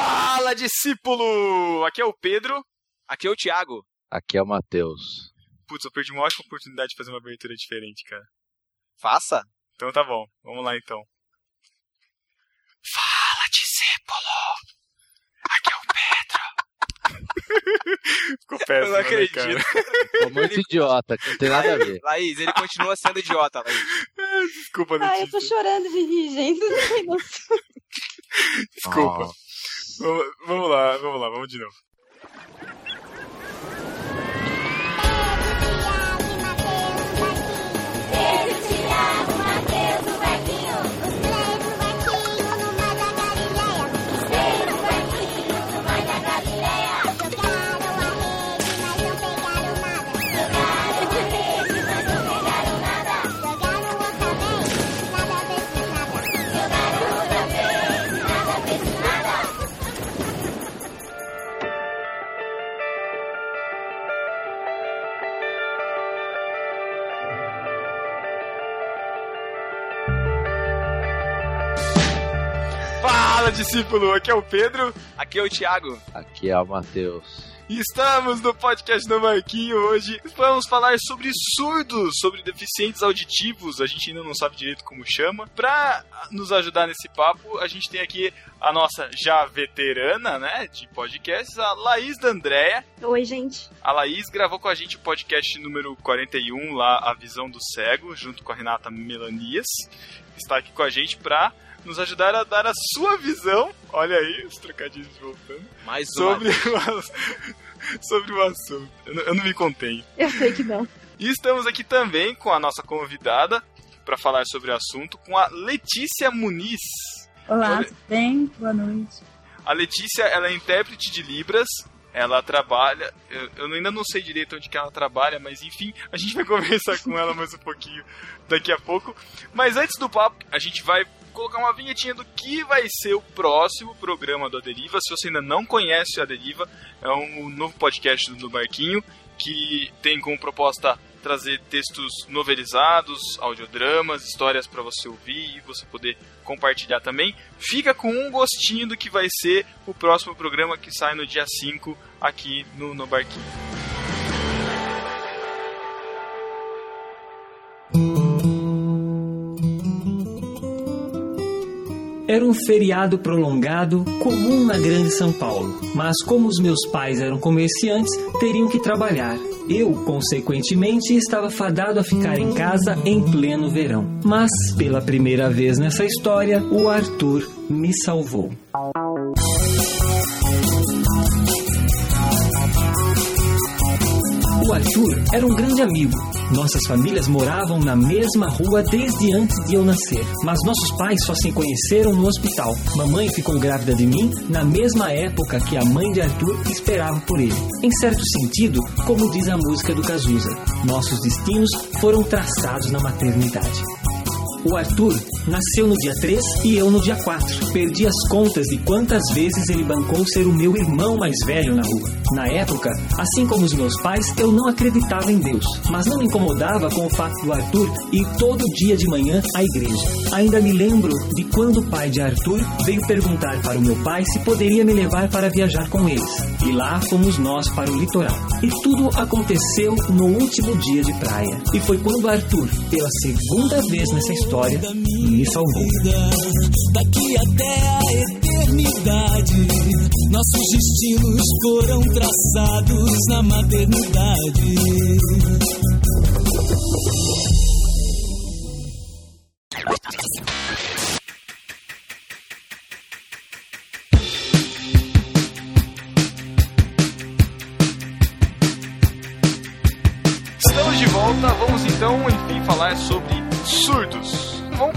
Fala, discípulo! Aqui é o Pedro. Aqui é o Thiago. Aqui é o Matheus. Putz, eu perdi uma ótima oportunidade de fazer uma abertura diferente, cara. Faça. Então tá bom, vamos lá então. Fala, discípulo! Aqui é o Pedro. Ficou péssimo, Eu não né, acredito. cara? Ficou muito idiota, que não tem nada a ver. Laís, ele continua sendo idiota, Laís. Desculpa, Ah, eu tô Letícia. chorando de rir, gente. Não tem noção. Desculpa. Ó, Vamos, lá, vamos lá, vamos de novo. Discípulo! Aqui é o Pedro Aqui é o Thiago. Aqui é o Matheus. estamos no podcast do Marquinho hoje. Vamos falar sobre surdos, sobre deficientes auditivos. A gente ainda não sabe direito como chama. Pra nos ajudar nesse papo, a gente tem aqui a nossa já veterana, né, de podcasts, a Laís da Andréia. Oi, gente. A Laís gravou com a gente o podcast número 41, lá, A Visão do Cego, junto com a Renata Melanias. Está aqui com a gente pra nos ajudar a dar a sua visão, olha aí, os trocadilhos voltando, Mais uma. sobre o, ass- sobre o assunto. Eu não, eu não me contenho. Eu sei que não. E estamos aqui também com a nossa convidada para falar sobre o assunto, com a Letícia Muniz. Olá, tudo bem? Boa noite. A Letícia, ela é intérprete de Libras. Ela trabalha, eu, eu ainda não sei direito onde que ela trabalha, mas enfim, a gente vai conversar com ela mais um pouquinho daqui a pouco. Mas antes do papo, a gente vai colocar uma vinhetinha do que vai ser o próximo programa do Aderiva. Se você ainda não conhece o Aderiva, é um novo podcast do Barquinho que tem como proposta trazer textos novelizados, audiodramas, histórias para você ouvir e você poder compartilhar também. Fica com um gostinho do que vai ser o próximo programa que sai no dia 5 aqui no, no Barquinho. Era um feriado prolongado comum na Grande São Paulo, mas como os meus pais eram comerciantes, teriam que trabalhar. Eu, consequentemente, estava fadado a ficar em casa em pleno verão. Mas, pela primeira vez nessa história, o Arthur me salvou. Arthur era um grande amigo. Nossas famílias moravam na mesma rua desde antes de eu nascer, mas nossos pais só se conheceram no hospital. Mamãe ficou grávida de mim na mesma época que a mãe de Arthur esperava por ele. Em certo sentido, como diz a música do Cazuza, nossos destinos foram traçados na maternidade. O Arthur nasceu no dia 3 e eu no dia 4. Perdi as contas de quantas vezes ele bancou ser o meu irmão mais velho na rua. Na época, assim como os meus pais, eu não acreditava em Deus, mas não me incomodava com o fato do Arthur ir todo dia de manhã à igreja. Ainda me lembro de quando o pai de Arthur veio perguntar para o meu pai se poderia me levar para viajar com eles. E lá fomos nós para o litoral. E tudo aconteceu no último dia de praia. E foi quando Arthur, pela segunda vez nessa história, me salvou. Daqui até a eternidade, nossos destinos foram traçados na maternidade. Estamos de volta, vamos então, enfim, falar sobre surdos.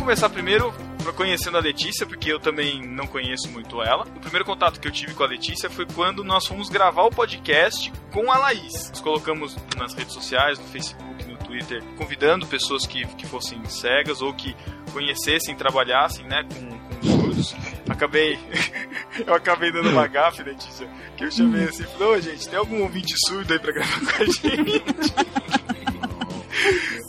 Começar primeiro conhecendo a Letícia, porque eu também não conheço muito ela. O primeiro contato que eu tive com a Letícia foi quando nós fomos gravar o podcast com a Laís. Nós colocamos nas redes sociais, no Facebook, no Twitter, convidando pessoas que, que fossem cegas ou que conhecessem, trabalhassem, né, com, surdos. Acabei, eu acabei dando uma gafe, Letícia, que eu chamei assim, falei, ô gente, tem algum ouvinte surdo aí pra gravar com a gente?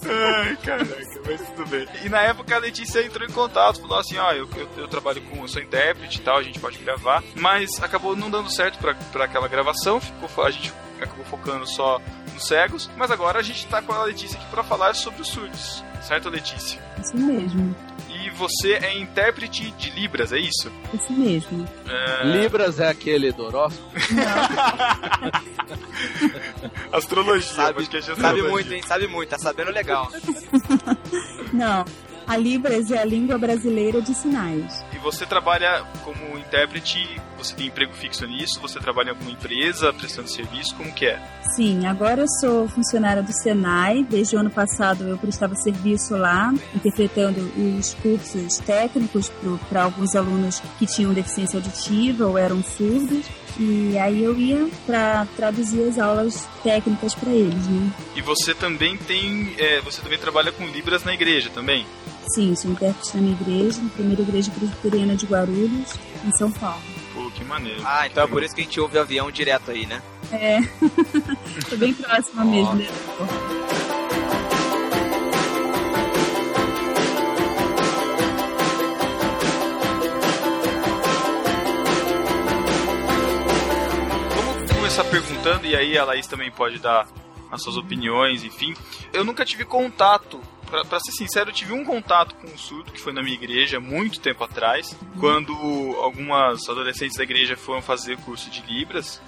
Ai, caraca, mas tudo bem. E na época a Letícia entrou em contato, falou assim, ó, eu, eu, eu trabalho com, eu sou intérprete e tal, a gente pode gravar, mas acabou não dando certo pra aquela gravação, ficou, a gente acabou focando só nos cegos, mas agora a gente tá com a Letícia aqui pra falar sobre os surdos, certo, Letícia? Isso mesmo. Você é intérprete de Libras, é isso? Isso mesmo. É... Libras é aquele do horóscopo? Astrologia, Sabe, de sabe muito, hein? Sabe muito, tá sabendo legal. Não. A Libras é a língua brasileira de sinais. E você trabalha como intérprete, você tem emprego fixo nisso, você trabalha em alguma empresa prestando serviço, como que é? Sim, agora eu sou funcionária do Senai. Desde o ano passado eu prestava serviço lá, interpretando os cursos técnicos para alguns alunos que tinham deficiência auditiva ou eram surdos. E aí eu ia para traduzir as aulas técnicas para eles, né? E você também tem, é, você também trabalha com Libras na igreja também? Sim, sou intérprete na minha igreja, na primeira igreja presbiteriana de Guarulhos, em São Paulo. Pô, que maneiro. Ah, então é por isso que a gente ouve o avião direto aí, né? É, tô bem próxima mesmo, né? Começar perguntando e aí a Laís também pode dar as suas opiniões, enfim. Eu nunca tive contato, pra ser sincero, eu tive um contato com um surdo que foi na minha igreja muito tempo atrás, quando algumas adolescentes da igreja foram fazer curso de Libras.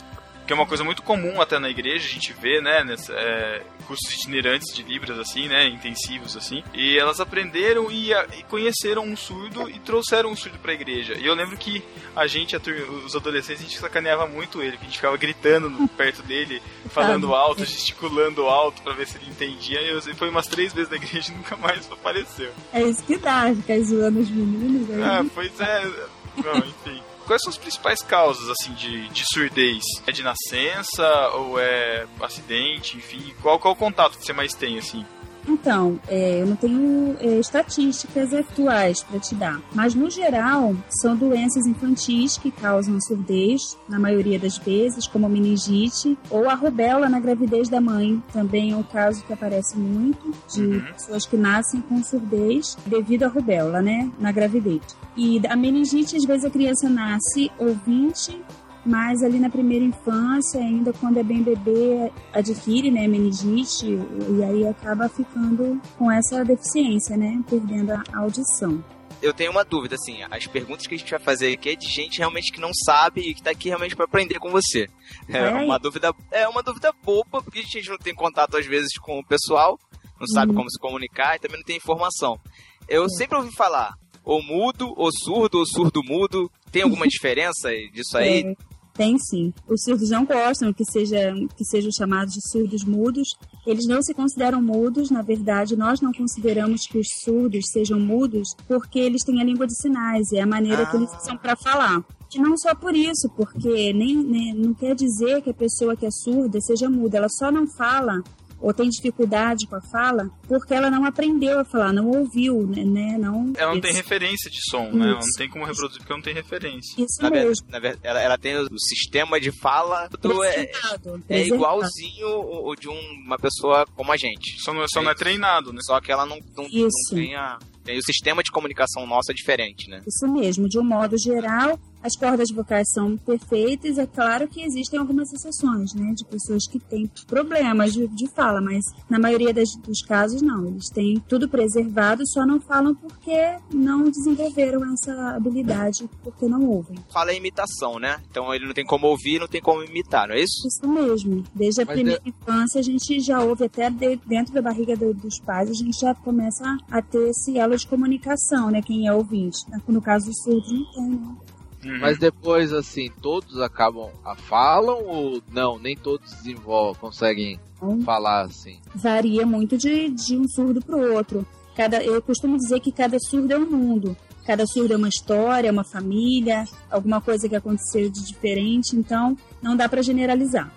Que é uma coisa muito comum até na igreja, a gente vê, né, nessa, é, cursos itinerantes de Libras, assim, né, intensivos, assim. E elas aprenderam e, a- e conheceram um surdo e trouxeram um surdo pra igreja. E eu lembro que a gente, a os adolescentes, a gente sacaneava muito ele, que a gente ficava gritando perto dele, falando alto, gesticulando alto pra ver se ele entendia. E eu foi umas três vezes na igreja e nunca mais apareceu. É isso que dá, ficar zoando os meninos aí. Ah, pois é. Não, enfim. Quais são as principais causas, assim, de, de surdez? É de nascença ou é acidente, enfim? Qual, qual o contato que você mais tem, assim? Então, é, eu não tenho é, estatísticas atuais para te dar, mas no geral são doenças infantis que causam surdez, na maioria das vezes, como a meningite ou a rubéola na gravidez da mãe. Também é um caso que aparece muito de Uhum. pessoas que nascem com surdez devido à rubéola, né, na gravidez. E a meningite, às vezes a criança nasce ouvinte mas ali na primeira infância, ainda quando é bem bebê, adquire, né, meningite e aí acaba ficando com essa deficiência, né, perdendo a audição. Eu tenho uma dúvida, assim, as perguntas que a gente vai fazer aqui é de gente realmente que não sabe e que tá aqui realmente pra aprender com você. É Vai. uma dúvida, é uma dúvida boba, porque a gente não tem contato às vezes com o pessoal, não sabe Uhum. como se comunicar e também não tem informação. Eu sempre ouvi falar, ou mudo, ou surdo, ou surdo mudo. Tem alguma diferença disso aí? É, tem sim. Os surdos não gostam que, seja, que sejam chamados de surdos mudos. Eles não se consideram mudos, na verdade, nós não consideramos que os surdos sejam mudos porque eles têm a língua de sinais, é a maneira que eles usam para falar. E não só por isso, porque nem, nem- não quer dizer que a pessoa que é surda seja muda, ela só não fala ou tem dificuldade com a fala porque ela não aprendeu a falar, não ouviu, né? né, Não, Ela não tem Isso. referência de som, né? Ela não Isso. tem como reproduzir porque não tem referência. Isso Na ver- mesmo. na ver- ela, ela tem o sistema de fala do, é, é igualzinho o o de um- uma pessoa como a gente. Só não, só não é treinado, né? Só que ela não, não, não Isso. tem a. Tem o sistema de comunicação nosso é diferente, né? Isso mesmo, de um modo geral, as cordas vocais são perfeitas. É claro que existem algumas exceções, né, de pessoas que têm problemas de, de fala, mas na maioria das- dos casos não. Eles têm tudo preservado, só não falam porque não desenvolveram essa habilidade, porque não ouvem. Fala é imitação, né? Então ele não tem como ouvir, não tem como imitar, não é isso? Isso mesmo. Desde a Mas primeira infância, a gente já ouve até de- dentro da barriga do- dos pais, a gente já começa a ter esse elo de comunicação, né? Quem é ouvinte. No caso dos surdos, não tem, né? Uhum. Mas depois, assim, todos acabam a falam ou não? Nem todos desenvolvem, conseguem Então, falar assim. varia muito de, de um surdo para o outro. Cada, eu costumo dizer que cada surdo é um mundo. Cada surdo é uma história, uma família, alguma coisa que aconteceu de diferente, então não dá para generalizar.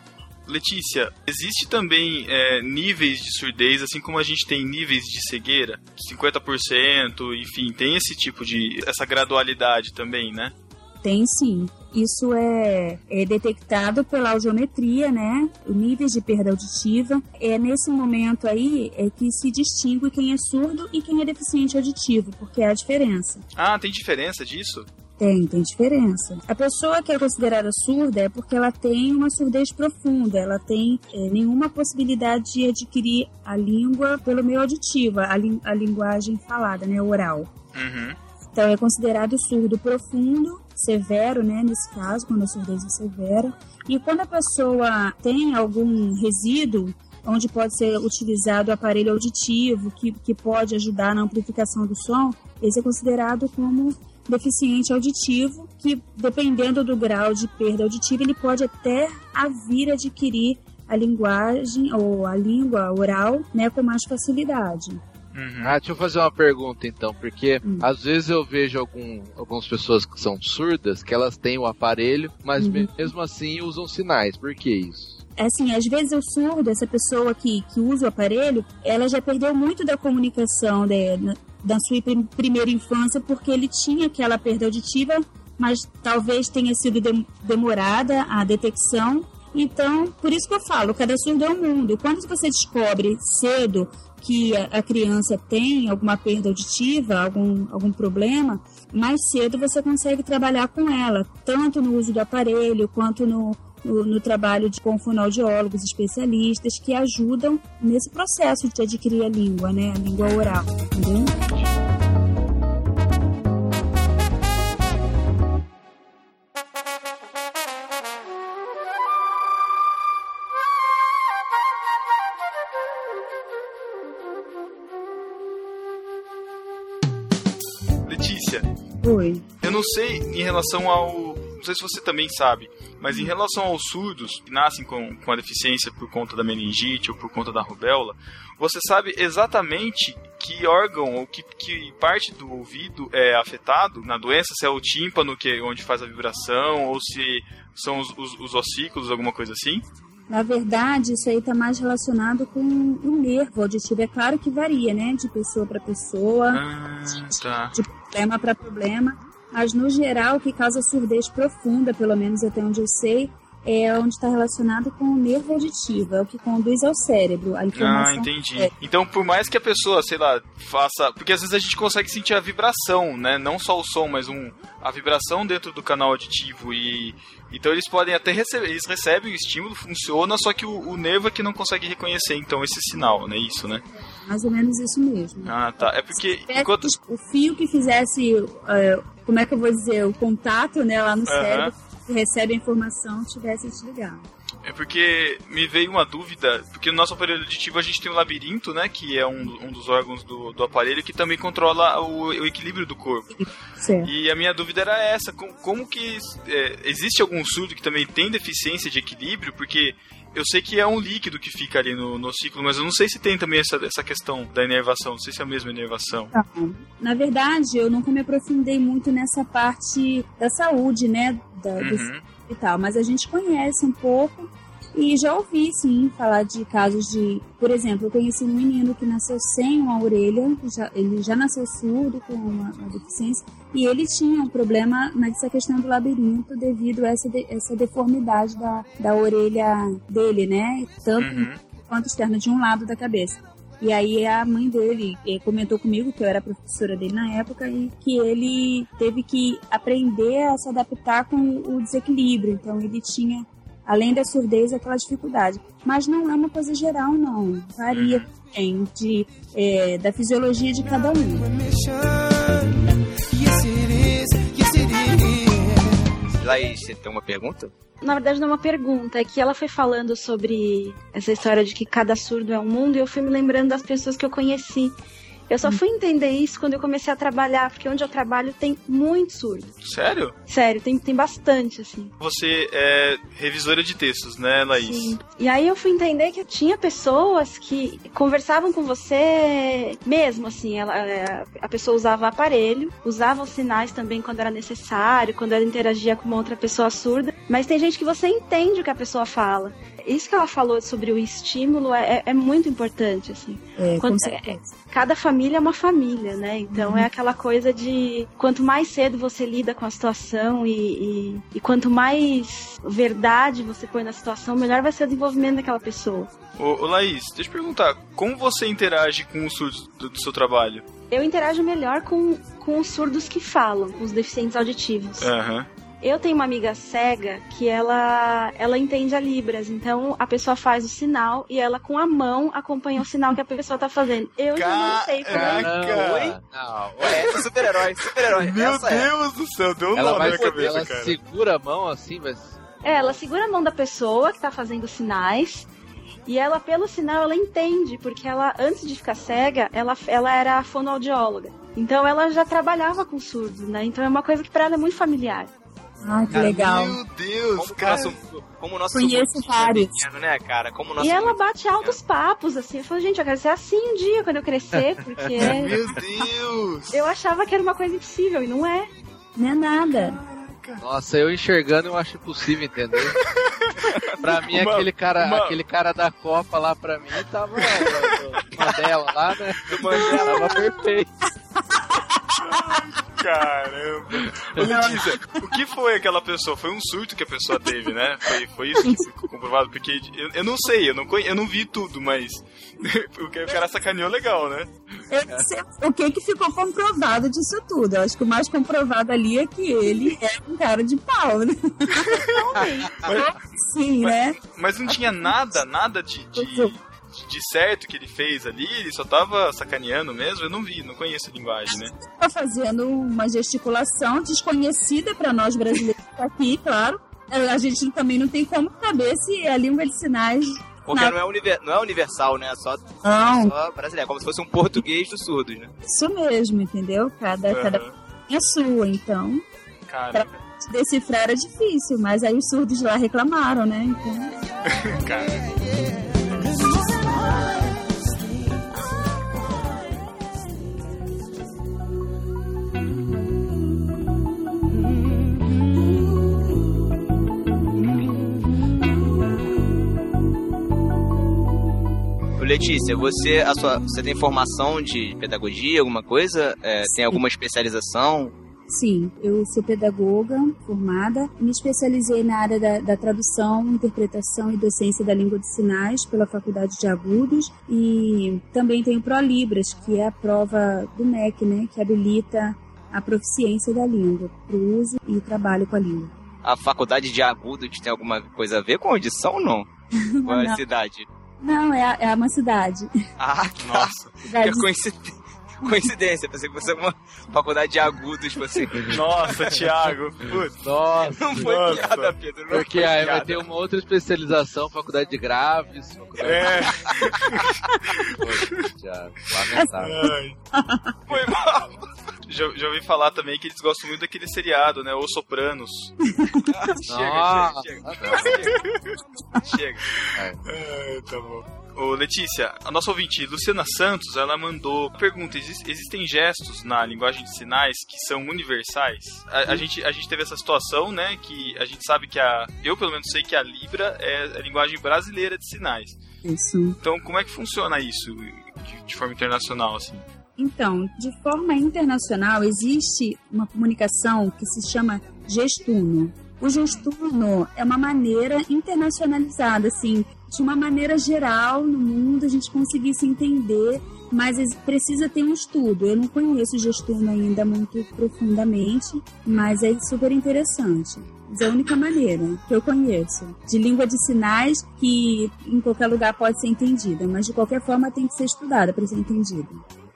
Letícia, existe também é, níveis de surdez, assim como a gente tem níveis de cegueira, 50%, enfim, tem esse tipo de. essa gradualidade também, né? Tem sim. Isso é, é, detectado pela audiometria, né? Níveis de perda auditiva. É nesse momento aí é que se distingue quem é surdo e quem é deficiente auditivo, porque é a diferença. Ah, tem diferença disso? Tem, tem diferença. A pessoa que é considerada surda é porque ela tem uma surdez profunda, ela tem é, nenhuma possibilidade de adquirir a língua pelo meio auditivo, a, li a linguagem falada, né, oral. Uhum. Então é considerado surdo profundo, severo, né, nesse caso, quando a surdez é severa. E quando a pessoa tem algum resíduo, onde pode ser utilizado o aparelho auditivo, que, que pode ajudar na amplificação do som, esse é considerado como deficiente auditivo, que dependendo do grau de perda auditiva, ele pode até a vir adquirir a linguagem ou a língua oral, né, com mais facilidade. Uhum. Ah, deixa eu fazer uma pergunta então, porque uhum. às vezes eu vejo algum, algumas pessoas que são surdas, que elas têm o aparelho, mas uhum. mesmo assim usam sinais. Por que isso? Assim, às vezes o surdo, essa pessoa que, que usa o aparelho, ela já perdeu muito da comunicação de, da sua primeira infância porque ele tinha aquela perda auditiva, mas talvez tenha sido de, demorada a detecção. Então, por isso que eu falo, cada surdo é um mundo. Quando você descobre cedo que a, a criança tem alguma perda auditiva, algum, algum problema, mais cedo você consegue trabalhar com ela, tanto no uso do aparelho quanto no, no, no, trabalho de, com fonoaudiólogos especialistas que ajudam nesse processo de adquirir a língua, né, a língua oral, entendeu? Oi. Eu não sei em relação ao. Não sei se você também sabe, mas em relação aos surdos que nascem com, com a deficiência por conta da meningite ou por conta da rubéola, você sabe exatamente que órgão ou que, que parte do ouvido é afetado na doença? Se é o tímpano, que é onde faz a vibração, ou se são os, os, os ossículos, alguma coisa assim? Na verdade, isso aí está mais relacionado com o nervo auditivo. É claro que varia, né? De pessoa para pessoa, ah, tá. de problema para problema. Mas, no geral, que causa surdez profunda, pelo menos até onde eu sei, é onde está relacionado com o nervo auditivo, é o que conduz ao cérebro, a informação. Ah, entendi. É. Então, por mais que a pessoa, sei lá, faça. Porque às vezes a gente consegue sentir a vibração, né? Não só o som, mas um, a vibração dentro do canal auditivo. E então eles podem até receber, eles recebem o estímulo, funciona, só que o, o nervo é que não consegue reconhecer então esse sinal, né? Isso, né? Mais ou menos isso mesmo. Ah, tá. É porque enquanto o fio que fizesse, uh, como é que eu vou dizer, o contato, né, lá no cérebro, recebe a informação, tivesse desligado. É porque me veio uma dúvida, porque no nosso aparelho auditivo a gente tem o labirinto, né, que é um, um dos órgãos do, do aparelho que também controla o, o equilíbrio do corpo. Certo. E a minha dúvida era essa, como, como que é, existe algum surdo que também tem deficiência de equilíbrio? Porque eu sei que é um líquido que fica ali no, no ciclo, mas eu não sei se tem também essa, essa questão da inervação, não sei se é a mesma inervação. Na verdade, eu nunca me aprofundei muito nessa parte da saúde, né, da, uhum. e tal, mas a gente conhece um pouco e já ouvi, sim, falar de casos de. Por exemplo, eu conheci um menino que nasceu sem uma orelha, já, ele já nasceu surdo, com uma, uma, deficiência, e ele tinha um problema nessa questão do labirinto devido a essa, de, essa deformidade da, da orelha dele, né? Tanto uhum. quanto externa de um lado da cabeça. E aí a mãe dele eh, comentou comigo, que eu era professora dele na época, e que ele teve que aprender a se adaptar com o desequilíbrio. Então ele tinha além da surdez, aquela dificuldade. Mas não é uma coisa geral, não. Varia uhum. de, é, da fisiologia de cada um. Laís, você tem uma pergunta? Na verdade, não é uma pergunta, é que ela foi falando sobre essa história de que cada surdo é um mundo e eu fui me lembrando das pessoas que eu conheci eu só fui entender isso quando eu comecei a trabalhar, porque onde eu trabalho tem muito surdo. Sério? Sério, tem, tem bastante, assim. Você é revisora de textos, né, Laís? Sim. E aí eu fui entender que tinha pessoas que conversavam com você mesmo, assim. Ela, é, a pessoa usava aparelho, usava os sinais também quando era necessário, quando ela interagia com uma outra pessoa surda. Mas tem gente que você entende o que a pessoa fala isso que ela falou sobre o estímulo é, é, é muito importante, assim. É, Quando, é, cada família é uma família, né? Então Uhum. é aquela coisa de quanto mais cedo você lida com a situação e, e, e quanto mais verdade você põe na situação, melhor vai ser o desenvolvimento daquela pessoa. Ô, ô Laís, deixa eu perguntar, como você interage com os surdos do, do seu trabalho? Eu interajo melhor com, com os surdos que falam, com os deficientes auditivos. Aham. Eu tenho uma amiga cega que ela, ela entende a Libras, então a pessoa faz o sinal e ela com a mão acompanha o sinal que a pessoa tá fazendo. Eu já não sei fazer. Caraca! Oi? Não, Ué, essa é super-herói, super-herói. Meu essa é. Deus do céu, deu um ela nó na vai minha cabeça, ela cara. segura a mão assim, mas. É, ela segura a mão da pessoa que tá fazendo sinais e ela, pelo sinal, ela entende, porque ela, antes de ficar cega, ela, ela era fonoaudióloga. Então ela já trabalhava com surdos, né? Então é uma coisa que pra ela é muito familiar. Ai, que Cara, legal. Meu Deus, Como o cara. nosso, como o nosso Conheço vários. pequeno, né, cara? Como nosso e ela bate altos papos, assim. Eu falo, gente, eu quero ser assim um dia quando eu crescer, porque Meu Deus. eu achava que era uma coisa impossível e não é. Não é nada. Nossa, eu enxergando eu acho impossível entender. pra mim, Uma- aquele cara, uma- aquele cara da Copa lá pra mim tava. Uma dela lá, né? Mandela. Tava perfeito. Caramba. Ô, Letícia, o que foi aquela pessoa? Foi um surto que a pessoa teve, né? Foi, foi isso que ficou comprovado? Porque eu, eu não sei, eu não, conhe, eu não vi tudo, mas o cara sacaneou legal, né? Eu não sei o que que ficou comprovado disso tudo. Eu acho que o mais comprovado ali é que ele é um cara de pau, né? Sim, né? Mas não tinha nada, nada de, de, de certo que ele fez ali, ele só tava sacaneando mesmo, eu não vi, não conheço a linguagem, né? Tá fazendo uma gesticulação desconhecida para nós brasileiros aqui, claro. A gente também não tem como saber se é a língua de sinais. Porque Não. não é, univer, não é universal, né? É só, Não, só brasileiro. Como se fosse um português dos surdos, né? isso mesmo, entendeu? Cada, cada Aham. é sua, então. Caramba, Decifrar era difícil, mas aí os surdos lá reclamaram, né? Então, cara. Letícia, você, a sua, você tem formação de pedagogia, alguma coisa? É, tem alguma especialização? sim, eu sou pedagoga formada, me especializei na área da, da tradução, interpretação e docência da língua de sinais pela Faculdade de Agudos e também tenho ProLibras, que é a prova do MEC, né, que habilita a proficiência da língua para o uso e trabalho com a língua. A faculdade de Agudos tem alguma coisa a ver com audição ou não? Qual é a cidade? Não, é, a- é uma cidade. Ah. Nossa, Que coincidência. Coincidência, pensei que fosse uma faculdade de agudos, você. nossa, Thiago. Putz, Nossa. Não foi Nossa. piada, Pedro. Não Porque aí vai ter uma outra especialização, faculdade de graves, faculdade é. de Thiago, lamentável. Ai. Foi mal. Já, já ouvi falar também que eles gostam muito daquele seriado, né? Os Sopranos. Nossa. chega, chega, chega. chega. É, tá bom. Ô, Letícia, a nossa ouvinte, Luciana Santos, ela mandou pergunta: exis- existem gestos na linguagem de sinais que são universais? A, a gente, a gente teve essa situação, né? Que a gente sabe que a. Eu, pelo menos, sei que a Libra é a linguagem brasileira de sinais. Isso. Então, como é que funciona isso de, de forma internacional, assim? Então, de forma internacional, existe uma comunicação que se chama gestuno. O gestuno é uma maneira internacionalizada, assim, de uma maneira geral no mundo a gente conseguir se entender, mas precisa ter um estudo. Eu não conheço o gestuno ainda muito profundamente, mas é super interessante. É a única maneira que eu conheço de língua de sinais que em qualquer lugar pode ser entendida, mas de qualquer forma tem que ser estudada para ser entendida.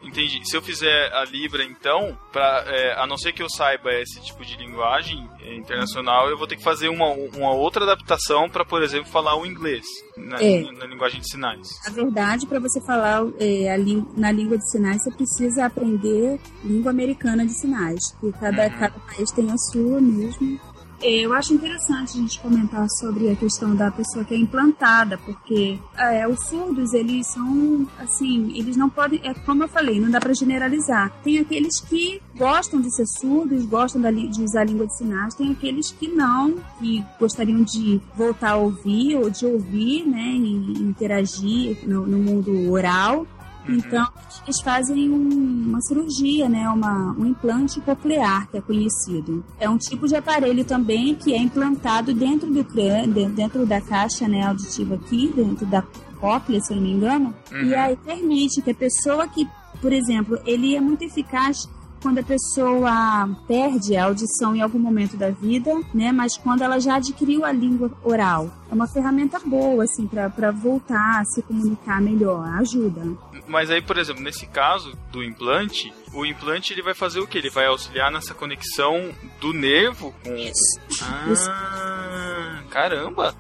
Entendi. Se eu fizer a Libra, então, pra, é, a não ser que eu saiba esse tipo de linguagem é, internacional, eu vou ter que fazer uma, uma outra adaptação para, por exemplo, falar o inglês na, É. na linguagem de sinais. Na verdade, para você falar é, na língua de sinais, você precisa aprender língua americana de sinais, que cada, Uhum. cada país tem a sua mesmo. É, Eu acho interessante a gente comentar sobre a questão da pessoa que é implantada, porque é, os surdos, eles são, assim, eles não podem, é como eu falei, não dá para generalizar. Tem aqueles que gostam de ser surdos, gostam de usar a língua de sinais, tem aqueles que não, que gostariam de voltar a ouvir ou de ouvir, né, e interagir no, no mundo oral. Então, eles fazem um- uma cirurgia, né? Uma, um implante coclear, que é conhecido. É um tipo de aparelho também que é implantado dentro do crânio, de- dentro da caixa né, auditiva aqui, dentro da cóclea, se eu não me engano. E aí permite que a pessoa que, por exemplo, ele é muito eficaz quando a pessoa perde a audição em algum momento da vida, né? Mas quando ela já adquiriu a língua oral. É uma ferramenta boa, assim, para voltar a se comunicar melhor. Ajuda. Mas aí, por exemplo, nesse caso do implante, o implante ele vai fazer o que? Ele vai auxiliar nessa conexão do nervo com. Ah, caramba!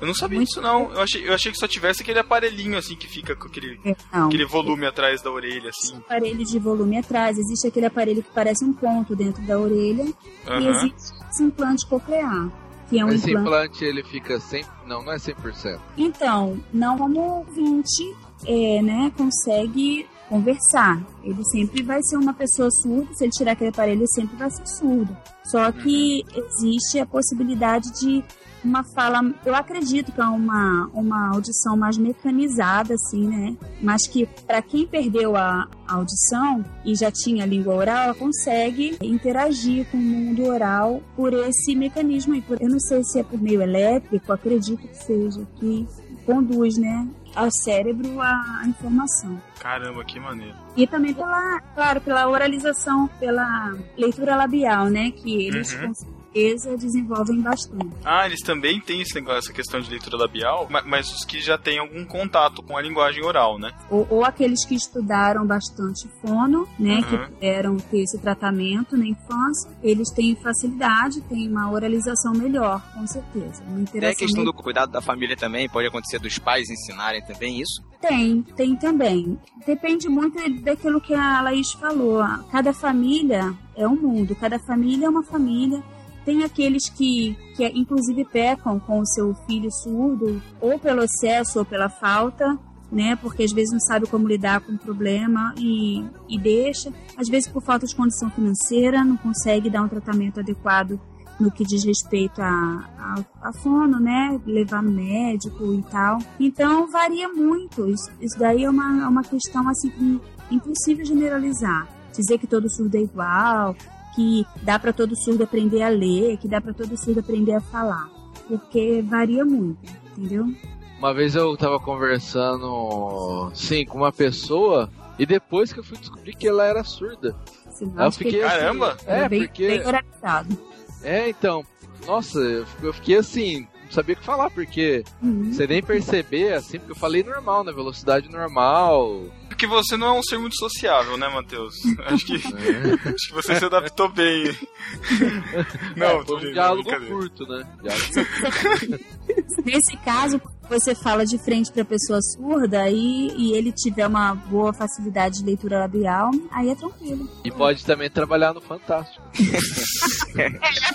Eu não sabia Muito disso não. Eu achei, eu achei que só tivesse aquele aparelhinho assim que fica com aquele, Não. aquele volume atrás da orelha, assim. aparelho de volume atrás, existe aquele aparelho que parece um ponto dentro da orelha e existe esse implante coclear, que é um Esse implante. implante ele fica 100%. Não, não é 100%. Então, não como o ouvinte é, né, consegue conversar. Ele sempre vai ser uma pessoa surda, se ele tirar aquele aparelho, ele sempre vai ser surdo. Só que existe a possibilidade de uma fala, eu acredito que é uma, uma audição mais mecanizada, assim, né? Mas que para quem perdeu a, a audição e já tinha língua oral, ela consegue interagir com o mundo oral por esse mecanismo Eu não sei se é por meio elétrico, acredito que seja, que conduz, né, ao cérebro a, a informação. Caramba, que maneiro. E também pela, claro, pela oralização, pela leitura labial, né, que eles Uhum. Certeza desenvolvem bastante. Ah, eles também têm esse negócio, essa questão de leitura labial, ma- mas os que já têm algum contato com a linguagem oral, né? Ou, ou aqueles que estudaram bastante fono, né, que Uhum. puderam ter esse tratamento na infância, eles têm facilidade, têm uma oralização melhor, com certeza. Uma Tem a questão melhor. do cuidado da família também, pode acontecer dos pais ensinarem também isso. Tem, tem também. Depende muito daquilo que a Laís falou. Cada família é um mundo, cada família é uma família. Tem aqueles que, que inclusive pecam com o seu filho surdo, ou pelo excesso ou pela falta, né? Porque às vezes não sabe como lidar com o problema e, e deixa. Às vezes por falta de condição financeira, não consegue dar um tratamento adequado no que diz respeito a, a, a fono, né? Levar no médico e tal. Então varia muito. Isso, isso daí é uma, é uma questão assim impossível generalizar. Dizer que todo surdo é igual, que dá para todo surdo aprender a ler, que dá para todo surdo aprender a falar. Porque varia muito, entendeu? Uma vez eu tava conversando, sim, com uma pessoa e depois que eu fui descobrir que ela era surda. Aí eu fiquei assim, Caramba! É, bem, porque. bem. É, então. Nossa, eu eu fiquei assim, não sabia o que falar, porque Uhum. você nem perceber, assim, porque eu falei normal, na velocidade normal. Porque você não é um ser muito sociável, né, Matheus? Acho que, né? acho que você se adaptou bem. Não, É, tô um diálogo curto, né? Diálogo Nesse caso, você fala de frente para pessoa surda e, e ele tiver uma boa facilidade de leitura labial, aí é tranquilo. E pode também trabalhar no Fantástico.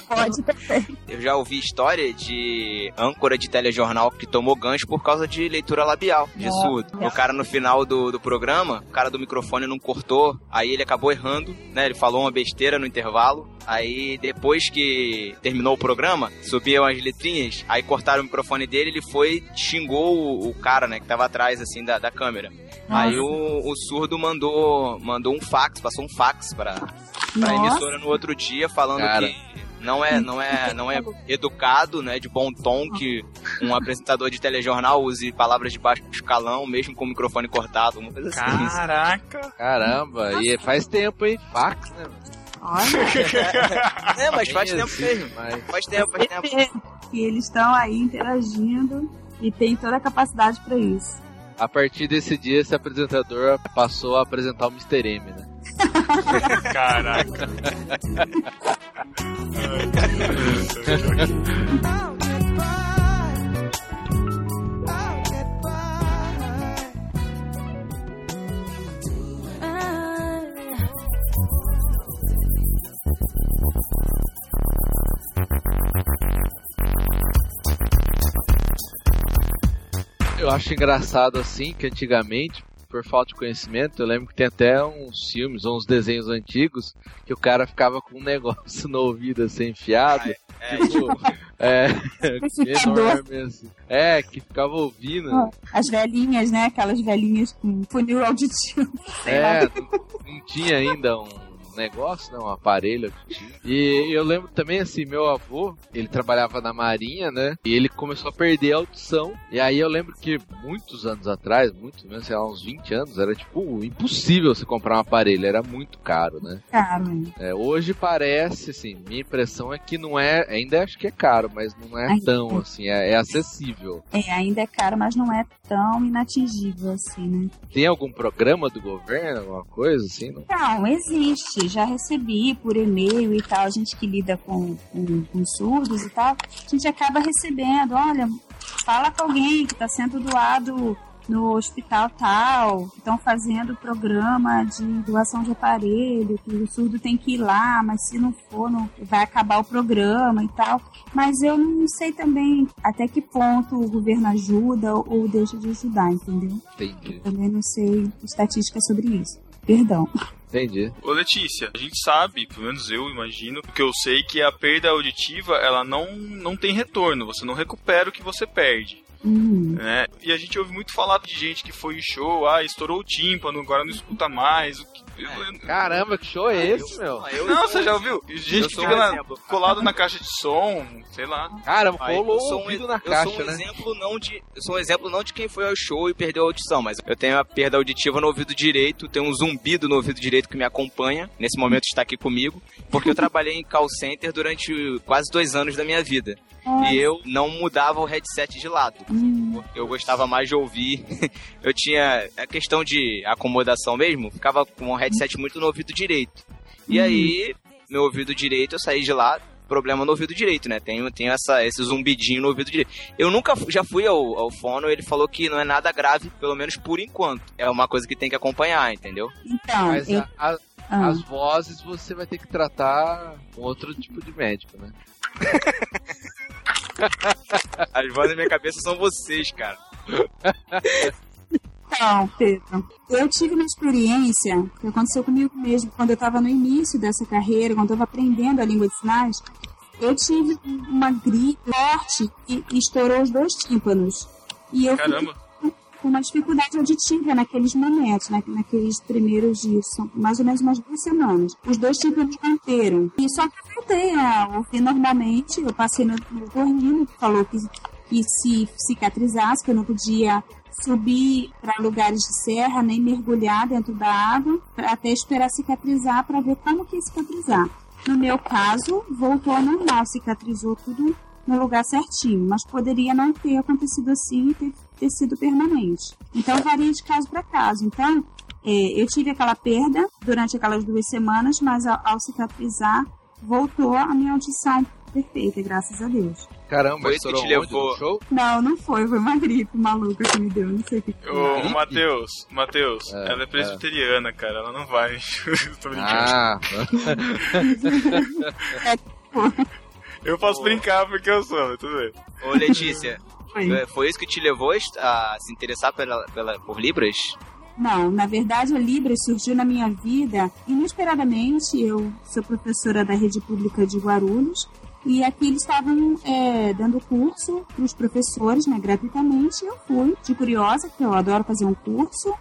Pode também. Eu já ouvi história de âncora de telejornal que tomou gancho por causa de leitura labial, de Nossa. surdo. O cara no final do, do programa, o cara do microfone não cortou, aí ele acabou errando, né? Ele falou uma besteira no intervalo. Aí depois que terminou o programa, subiam as letrinhas, aí cortaram o microfone dele, ele foi, xingou o, o cara, né, que tava atrás assim da, da câmera. Aí o, o surdo mandou, mandou um fax, passou um fax pra, pra Nossa. emissora no outro dia falando Cara. que não é, não é, não é educado, né, de bom tom que um apresentador de telejornal use palavras de baixo escalão, mesmo com o microfone cortado, uma coisa assim. Caraca! Caramba, e faz tempo, hein? Fax, né? Olha, É, mas faz tempo existe mesmo. Faz tempo, faz tempo. que eles estão aí interagindo e tem toda a capacidade para isso. A partir desse dia, esse apresentador passou a apresentar o Mr. M, né? Caraca! Eu acho engraçado assim que antigamente, por falta de conhecimento, eu lembro que tem até uns filmes ou uns desenhos antigos que o cara ficava com um negócio no ouvido assim enfiado. É, tipo, É, Amplificador. enorme assim. É, que ficava ouvindo. As velhinhas, né? Aquelas velhinhas com funil auditivo. É, não, não tinha ainda um negócio, né, um aparelho auditivo. E eu lembro também, assim, meu avô, ele trabalhava na marinha, né, e ele começou a perder a audição. E aí eu lembro que muitos anos atrás, muitos mesmo, sei lá, uns 20 anos, era tipo impossível você comprar um aparelho, era muito caro, né. Caro, hein? É, hoje parece, assim, minha impressão é que não é, ainda acho que é caro, mas não é Ainda. tão, assim, é, é acessível. É, ainda é caro, mas não é tão inatingível assim, né? Tem algum programa do governo, alguma coisa assim? Não? Não, existe. Já recebi por e-mail e tal. A gente que lida com, com, com surdos e tal, a gente acaba recebendo. Olha, fala com alguém que está sendo doado no hospital tal, estão fazendo programa de doação de aparelho, que o surdo tem que ir lá, mas se não for, não, vai acabar o programa e tal. Mas eu não sei também até que ponto o governo ajuda ou deixa de ajudar, entendeu? Entendi. Também não sei estatística sobre isso. Perdão. Entendi. Ô Letícia, a gente sabe, pelo menos eu imagino, que eu sei que a perda auditiva ela não, não tem retorno, você não recupera o que você perde. Hum. Né? E a gente ouve muito falar de gente que foi em show, ah, estourou o tímpano, agora não escuta mais. O que... eu- eu- Caramba, que show é esse, meu? Eu Não, você já um- ouviu? Gente eu que fica um na- colado na caixa de som, sei lá. Caramba, colou eu sou o um, ouvido na eu caixa, sou um né? exemplo não de, eu sou um exemplo não de quem foi ao show e perdeu a audição, mas eu tenho a perda auditiva no ouvido direito, tenho um zumbido no ouvido direito que me acompanha, nesse momento está aqui comigo, porque eu trabalhei em call center durante quase dois anos da minha vida. E eu não mudava o headset de lado. Porque Eu gostava mais de ouvir. Eu tinha a questão de acomodação mesmo, ficava com o headset muito no ouvido direito. E aí, meu ouvido direito, eu saí de lá, problema no ouvido direito, né? Tenho, tenho essa, esse zumbidinho no ouvido direito. Eu nunca já fui ao, ao fono, ele falou que não é nada grave, pelo menos por enquanto. É uma coisa que tem que acompanhar, entendeu? Então, Mas eu, a- a- ah, as vozes você vai ter que tratar com outro tipo de médico, né? As vozes na minha cabeça são vocês, cara. então, Pedro, eu tive uma experiência que aconteceu comigo mesmo quando eu estava no início dessa carreira, quando eu estava aprendendo a língua de sinais. Eu tive uma gripe forte e estourou os dois tímpanos. E eu Caramba. com uma dificuldade auditiva naqueles momentos, né, naqueles primeiros dias, são mais ou menos umas duas semanas. Os dois tímpanos romperam. E só que eu voltei a ouvir normalmente, eu passei no, no tornino, que falou que, que se cicatrizasse, que eu não podia subir para lugares de serra, nem mergulhar dentro da água, até esperar cicatrizar para ver como que ia cicatrizar. No meu caso, voltou ao normal, cicatrizou tudo no lugar certinho, mas poderia não ter acontecido assim e ter, ter sido permanente. Então varia de caso para caso. Então, é, eu tive aquela perda durante aquelas duas semanas, mas ao, ao cicatrizar, voltou a minha audição perfeita, graças a Deus. Caramba, Foi isso que te levou- No show? Não, não foi, foi uma gripe maluca que me deu, não sei o que. Ô? Matheus, Matheus, É, ela é presbiteriana, cara, ela não vai. Tô brincando. Ah, eu posso brincar porque eu sou, tudo bem. Ô, Letícia, Foi. é, foi isso que te levou a se interessar pela, pela, por Libras? Não, na verdade a Libras surgiu na minha vida inesperadamente. Eu sou professora da rede pública de Guarulhos e aqui eles estavam é, dando curso para os professores, né, gratuitamente. Eu fui de curiosa, porque eu adoro fazer um curso,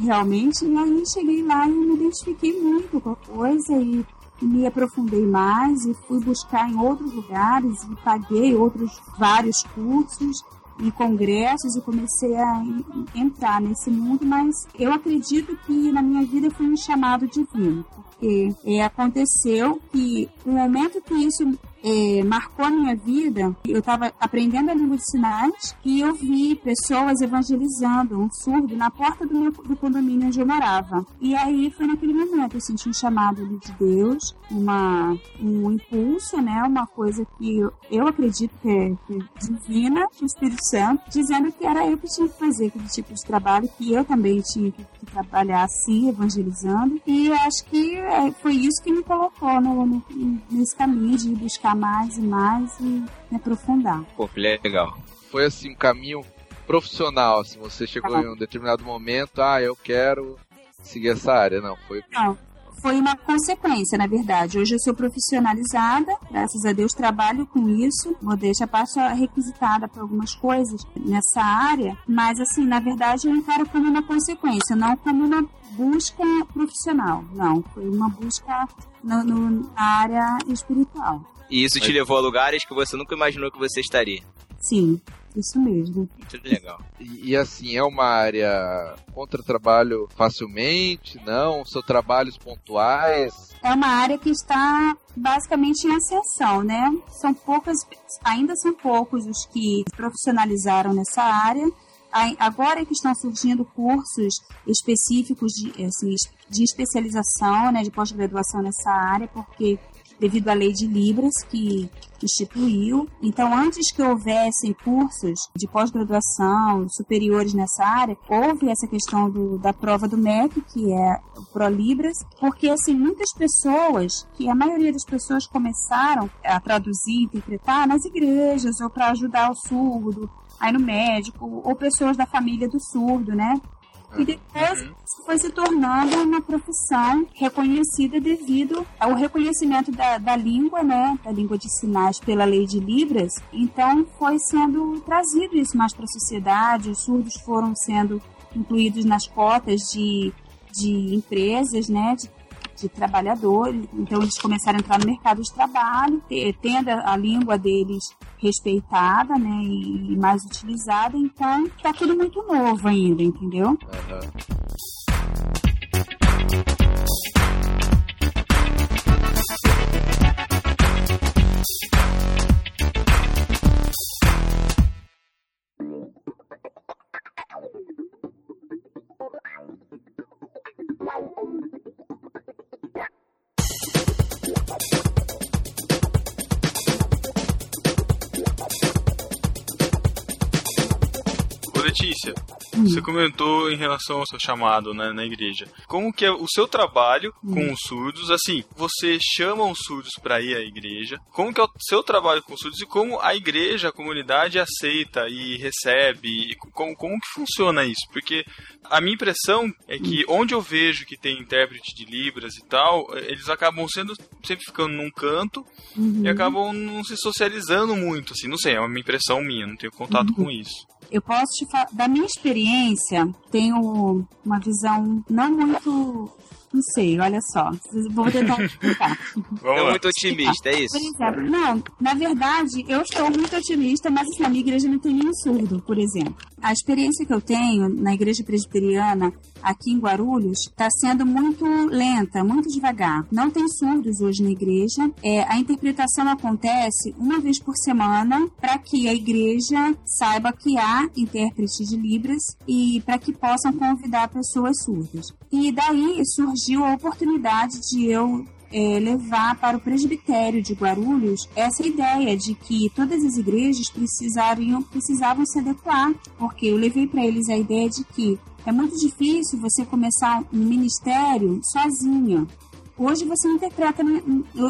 realmente. E aí cheguei lá e me identifiquei muito com a coisa e me aprofundei mais e fui buscar em outros lugares e paguei outros vários cursos em congressos e comecei a en- entrar nesse mundo, mas eu acredito que na minha vida foi um chamado divino, porque é, aconteceu que no momento que isso é, marcou a minha vida, eu estava aprendendo a língua de sinais e eu vi pessoas evangelizando um surdo na porta do, meu, do condomínio onde eu morava. E aí foi naquele momento eu senti um chamado de Deus, uma, um impulso, né, uma coisa que eu, eu acredito que é, que é divina, do Espírito Santo, dizendo que era eu que tinha que fazer aquele tipo de trabalho, que eu também tinha que, que trabalhar assim, evangelizando. E acho que é, foi isso que me colocou no, no- nesse caminho de buscar mais e mais e me aprofundar. Pô, que legal. foi assim um caminho profissional, assim, você chegou em um determinado momento, ah, eu quero seguir essa área, não, foi Não, foi uma consequência, na verdade. Hoje eu sou profissionalizada, graças a Deus trabalho com isso, modéstia a parte requisitada para algumas coisas nessa área, mas assim, na verdade eu encaro como uma consequência, não como uma busca profissional, não. Foi uma busca no, no, na área espiritual. E isso te levou a lugares que você nunca imaginou que você estaria. Sim, isso mesmo. Muito legal. E, e, assim, é uma área contra trabalho facilmente, não? São trabalhos pontuais? É uma área que está basicamente em ascensão, né? São poucas, ainda são poucos os que profissionalizaram nessa área. Agora é que estão surgindo cursos específicos de, assim, de especialização, né, de pós-graduação nessa área, porque devido à lei de Libras que instituiu. Então, antes que houvessem cursos de pós-graduação superiores nessa área, houve essa questão do, da prova do MEC, que é o Pro Libras, porque assim muitas pessoas, que a maioria das pessoas começaram a traduzir, interpretar nas igrejas ou para ajudar o surdo, aí no médico, ou pessoas da família do surdo, né? E depois uhum. foi se tornando uma profissão reconhecida devido ao reconhecimento da, da língua, né, da língua de sinais pela lei de Libras. Então foi sendo trazido isso mais para a sociedade, os surdos foram sendo incluídos nas cotas de, de empresas, né, de de trabalhadores. Então eles começaram a entrar no mercado de trabalho, tendo a língua deles respeitada, né, e mais utilizada. Então está tudo muito novo ainda, entendeu? Uhum. Letícia, hum. você comentou em relação ao seu chamado né, na igreja. Como que é o seu trabalho hum. com os surdos? Assim, você chama os surdos para ir à igreja. Como que é o seu trabalho com os surdos e como a igreja, a comunidade aceita e recebe? E como, como que funciona isso? Porque a minha impressão é que hum. onde eu vejo que tem intérprete de Libras e tal, eles acabam sendo sempre ficando num canto uhum. e acabam não se socializando muito, assim, não sei, é uma impressão minha, não tenho contato uhum. com isso. Eu posso te falar, da minha experiência, tenho uma visão não muito não sei, olha só. Vou tentar explicar. é muito otimista, é isso? Por exemplo, não, na verdade, eu estou muito otimista, mas assim, na minha igreja não tem nenhum surdo, por exemplo. A experiência que eu tenho na igreja presbiteriana aqui em Guarulhos está sendo muito lenta, muito devagar. Não tem surdos hoje na igreja. É, a interpretação acontece uma vez por semana para que a igreja saiba que há intérprete de Libras e para que possam convidar pessoas surdas. E daí surgiu a oportunidade de eu é, levar para o presbitério de Guarulhos essa ideia de que todas as igrejas precisariam, precisavam se adequar, porque eu levei para eles a ideia de que é muito difícil você começar um ministério sozinha. Hoje você interpreta,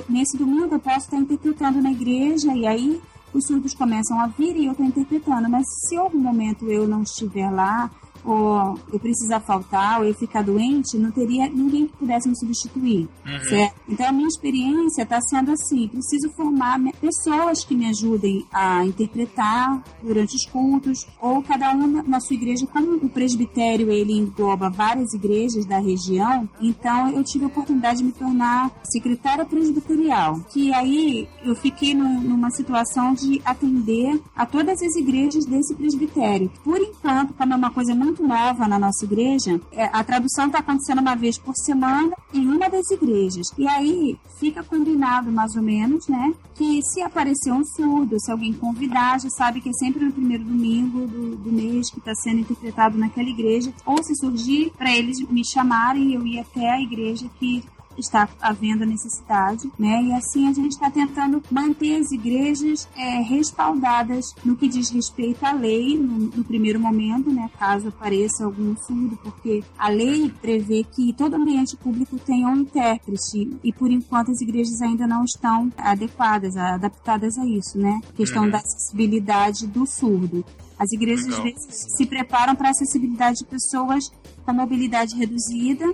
nesse domingo eu posso estar interpretando na igreja e aí os surdos começam a vir e eu estou interpretando, mas se algum momento eu não estiver lá, ou eu precisar faltar, ou eu ficar doente, não teria ninguém que pudesse me substituir, uhum. certo? Então a minha experiência está sendo assim, preciso formar pessoas que me ajudem a interpretar durante os cultos, ou cada um na sua igreja, como o presbitério ele engloba várias igrejas da região, então eu tive a oportunidade de me tornar secretária presbiterial, que aí eu fiquei no, numa situação de atender a todas as igrejas desse presbitério. Por enquanto, como é uma coisa muito muito nova na nossa igreja, é, a tradução está acontecendo uma vez por semana em uma das igrejas. E aí fica combinado, mais ou menos, né? Que se aparecer um surdo, se alguém convidar, já sabe que é sempre no primeiro domingo do, do mês que está sendo interpretado naquela igreja. Ou se surgir, para eles me chamarem, eu ir até a igreja que está havendo a necessidade, né? E assim a gente está tentando manter as igrejas é, respaldadas no que diz respeito à lei, no, no, primeiro momento, né? Caso apareça algum surdo, porque a lei prevê que todo ambiente público tenha um intérprete e por enquanto as igrejas ainda não estão adequadas, adaptadas a isso, né? A questão uhum. da acessibilidade do surdo. As igrejas às vezes se preparam para a acessibilidade de pessoas com mobilidade reduzida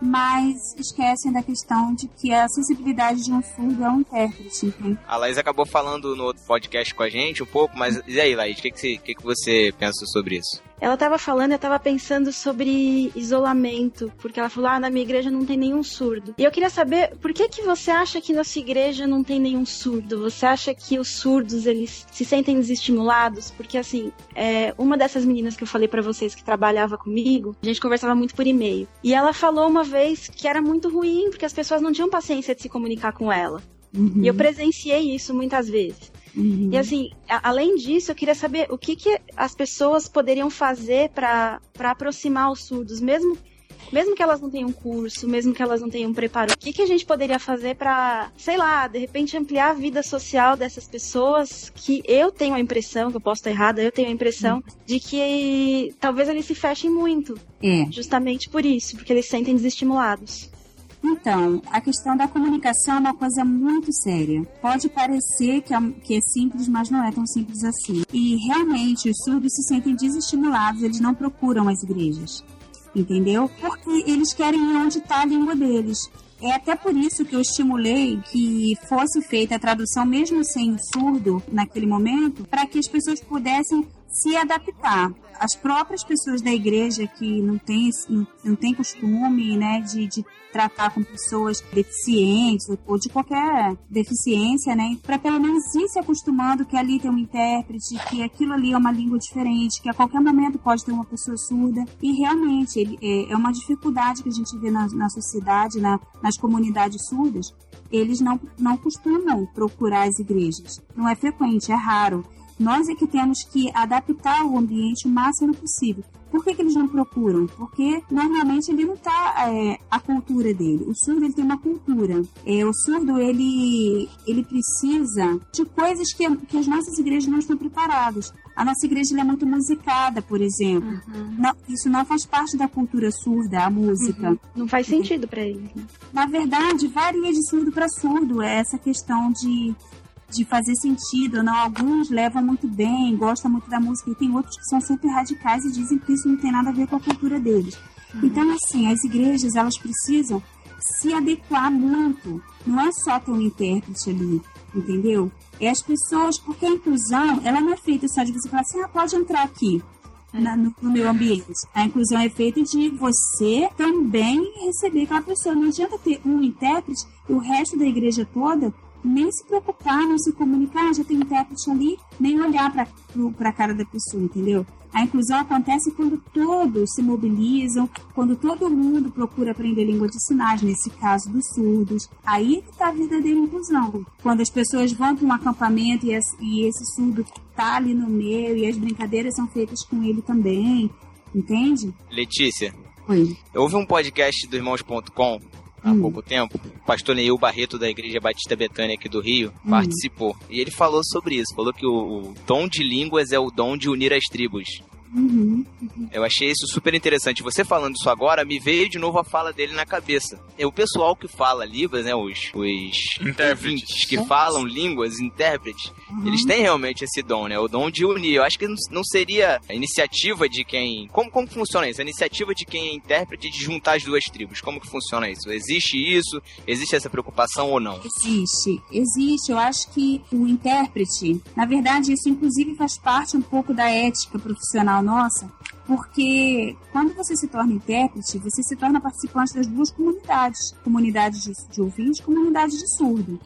mas esquecem da questão de que a acessibilidade de um surdo é um intérprete, entende? A Laís acabou falando no outro podcast com a gente um pouco, mas e aí, Laís, o que, que, que, que você pensa sobre isso? Ela estava falando, eu estava pensando sobre isolamento, porque ela falou: "Ah, na minha igreja não tem nenhum surdo". E eu queria saber, por que que você acha que na sua igreja não tem nenhum surdo? Você acha que os surdos eles se sentem desestimulados? Porque assim, é, uma dessas meninas que eu falei para vocês que trabalhava comigo, a gente conversava muito por e-mail. E ela falou uma vez que era muito ruim porque as pessoas não tinham paciência de se comunicar com ela. Uhum. E eu presenciei isso muitas vezes. Uhum. E assim, a, além disso, eu queria saber o que, que as pessoas poderiam fazer para aproximar os surdos, mesmo mesmo que elas não tenham curso, mesmo que elas não tenham preparo, o que, que a gente poderia fazer para, sei lá, de repente ampliar a vida social dessas pessoas que eu tenho a impressão, que eu posso estar errada, eu tenho a impressão uhum. de que talvez eles se fechem muito. É. Justamente por isso, porque eles se sentem desestimulados. Então, a questão da comunicação é uma coisa muito séria. Pode parecer que é, que é simples, mas não é tão simples assim. E realmente os surdos se sentem desestimulados, eles não procuram as igrejas. Entendeu? Porque eles querem ir onde está a língua deles. É até por isso que eu estimulei que fosse feita a tradução, mesmo sem o surdo naquele momento, para que as pessoas pudessem se adaptar. As próprias pessoas da igreja que não têm não, tem costume né, de, de tratar com pessoas deficientes ou de qualquer deficiência, né, para pelo menos ir se acostumando que ali tem um intérprete, que aquilo ali é uma língua diferente, que a qualquer momento pode ter uma pessoa surda. E realmente ele, é, é uma dificuldade que a gente vê na, na sociedade, na, nas comunidades surdas. Eles não, não costumam procurar as igrejas. Não é frequente, é raro. Nós é que temos que adaptar o ambiente o máximo possível. Por que, que eles não procuram? Porque normalmente ele não está é, a cultura dele. O surdo ele tem uma cultura. É, o surdo ele, ele precisa de coisas que, que as nossas igrejas não estão preparadas. A nossa igreja é muito musicada, por exemplo. Uhum. Não, isso não faz parte da cultura surda, a música. Uhum. Não faz sentido para eles. Né? Na verdade, varia de surdo para surdo. Essa questão de de fazer sentido, não. Alguns levam muito bem, gostam muito da música, e tem outros que são super radicais e dizem que isso não tem nada a ver com a cultura deles. Uhum. Então, assim, as igrejas, elas precisam se adequar muito. Não é só ter um intérprete ali, entendeu? É as pessoas, porque a inclusão, ela não é feita só de você falar assim, ah, pode entrar aqui. É. Na, no, no, meu ambiente. A inclusão é feita de você também receber aquela pessoa. Não adianta ter um intérprete e o resto da igreja toda nem se preocupar, não se comunicar, já tem intérprete ali, nem olhar para a cara da pessoa, entendeu? A inclusão acontece quando todos se mobilizam, quando todo mundo procura aprender língua de sinais, nesse caso dos surdos. Aí que está a verdadeira inclusão. Quando as pessoas vão para um acampamento e esse, e esse surdo está ali no meio e as brincadeiras são feitas com ele também, entende? Letícia. Oi. Houve um podcast do Irmãos.com há hum. pouco tempo, o pastor Neil Barreto da Igreja Batista Betânia aqui do Rio hum. participou. E ele falou sobre isso, falou que o, o dom de línguas é o dom de unir as tribos. Uhum, uhum. Eu achei isso super interessante. Você falando isso agora, me veio de novo a fala dele na cabeça. É o pessoal que fala línguas, né? Os, os intérpretes que falam línguas, intérpretes, uhum. eles têm realmente esse dom, né? O dom de unir. Eu acho que não seria a iniciativa de quem. Como, como funciona isso? A iniciativa de quem é intérprete de juntar as duas tribos. Como que funciona isso? Existe isso? Existe essa preocupação ou não? Existe, existe. Eu acho que o intérprete, na verdade, isso inclusive faz parte um pouco da ética profissional nossa, porque quando você se torna intérprete, você se torna participante das duas comunidades, comunidade de, de ouvinte e comunidade de surdo,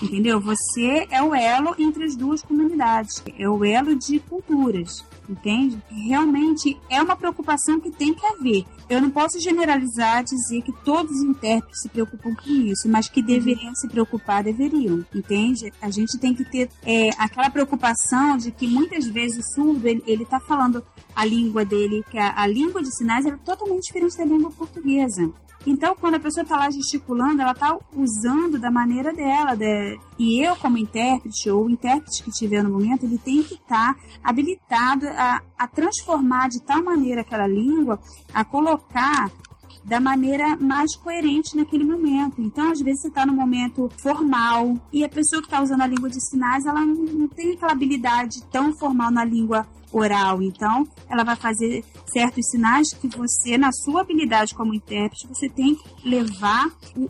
entendeu? Você é o elo entre as duas comunidades, é o elo de culturas entende? Realmente é uma preocupação que tem que haver. Eu não posso generalizar, dizer que todos os intérpretes se preocupam com isso, mas que deveriam se preocupar, deveriam, entende? A gente tem que ter é, aquela preocupação de que muitas vezes o surdo, ele, ele tá falando a língua dele, que a, a língua de sinais é totalmente diferente da língua portuguesa. Então, quando a pessoa está lá gesticulando, ela está usando da maneira dela. De... E eu, como intérprete, ou o intérprete que tiver no momento, ele tem que estar tá habilitado a, a transformar de tal maneira aquela língua, a colocar da maneira mais coerente naquele momento. Então, às vezes, você está no momento formal e a pessoa que está usando a língua de sinais, ela não tem aquela habilidade tão formal na língua oral. Então, ela vai fazer certos sinais que você, na sua habilidade como intérprete, você tem que levar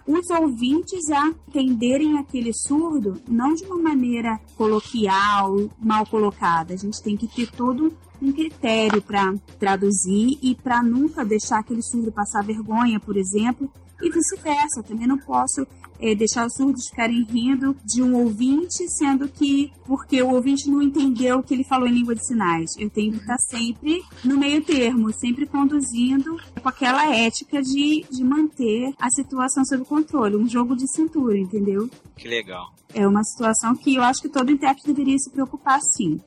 os ouvintes a entenderem aquele surdo não de uma maneira coloquial, mal colocada. A gente tem que ter todo um critério para traduzir e para nunca deixar aquele surdo passar vergonha, por exemplo, e vice-versa. Também não posso é, deixar os surdos ficarem rindo de um ouvinte, sendo que porque o ouvinte não entendeu o que ele falou em língua de sinais. Eu tenho que estar sempre no meio termo, sempre conduzindo com aquela ética de, de manter a situação sob controle, um jogo de cintura, entendeu? Que legal. É uma situação que eu acho que todo intérprete deveria se preocupar, sim.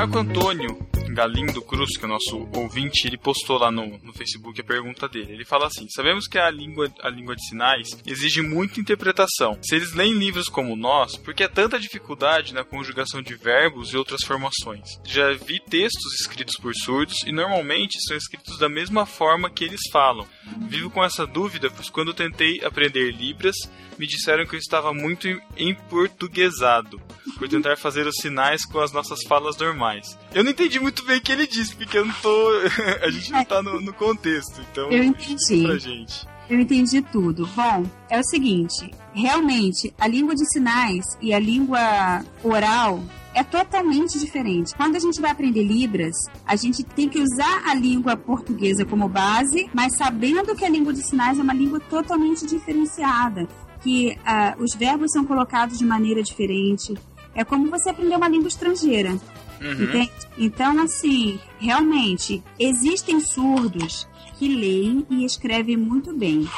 Marco Antônio Galindo Cruz, que é o nosso ouvinte, ele postou lá no, no Facebook a pergunta dele. Ele fala assim: Sabemos que a língua, a língua de sinais exige muita interpretação. Se eles leem livros como nós, por que há tanta dificuldade na conjugação de verbos e outras formações? Já vi textos escritos por surdos e normalmente são escritos da mesma forma que eles falam. Vivo com essa dúvida, pois quando tentei aprender Libras, me disseram que eu estava muito emportuguesado por tentar fazer os sinais com as nossas falas normais. Eu não entendi muito bem o que ele disse, porque eu não tô. a gente não tá no, no contexto, então. Eu entendi. Pra gente. Eu entendi tudo. Bom, é o seguinte: realmente, a língua de sinais e a língua oral é totalmente diferente. Quando a gente vai aprender Libras, a gente tem que usar a língua portuguesa como base, mas sabendo que a língua de sinais é uma língua totalmente diferenciada que uh, os verbos são colocados de maneira diferente. É como você aprender uma língua estrangeira. Uhum. Entende? Então, assim, realmente, existem surdos que leem e escrevem muito bem.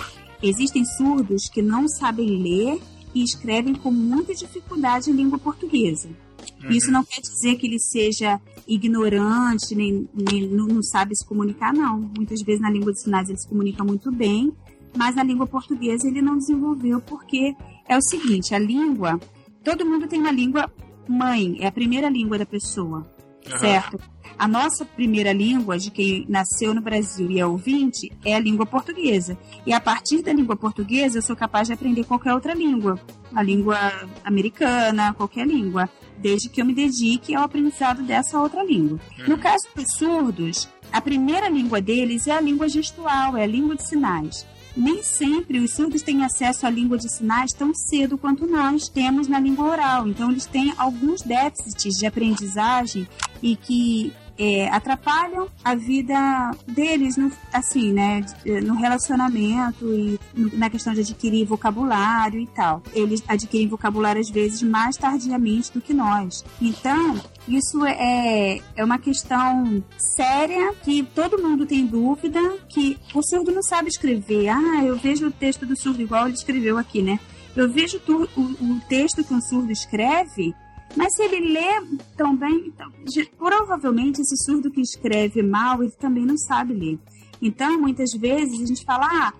Existem surdos que não sabem ler e escrevem com muita dificuldade a língua portuguesa. Uhum. Isso não quer dizer que ele seja ignorante, nem, nem não, não, sabe se comunicar, não. Muitas vezes na língua de sinais ele se comunica muito bem, mas na língua portuguesa ele não desenvolveu porque é o seguinte, a língua, todo mundo tem uma língua mãe, é a primeira língua da pessoa, uhum. certo? A nossa primeira língua, de quem nasceu no Brasil e é ouvinte, é a língua portuguesa. E a partir da língua portuguesa, eu sou capaz de aprender qualquer outra língua. A língua americana, qualquer língua. Desde que eu me dedique ao aprendizado dessa outra língua. Uhum. No caso dos surdos, a primeira língua deles é a língua gestual, é a língua de sinais nem sempre os surdos têm acesso à língua de sinais tão cedo quanto nós temos na língua oral. Então, eles têm alguns déficits de aprendizagem e que é, atrapalham a vida deles, no, assim, né, no relacionamento e na questão de adquirir vocabulário e tal. Eles adquirem vocabulário às vezes mais tardiamente do que nós. Então, isso é, é uma questão séria que todo mundo tem dúvida que o surdo não sabe escrever. Ah, eu vejo o texto do surdo igual ele escreveu aqui, né? Eu vejo o, o texto que um surdo escreve mas se ele lê também, então, provavelmente esse surdo que escreve mal, ele também não sabe ler. Então, muitas vezes a gente fala, ah,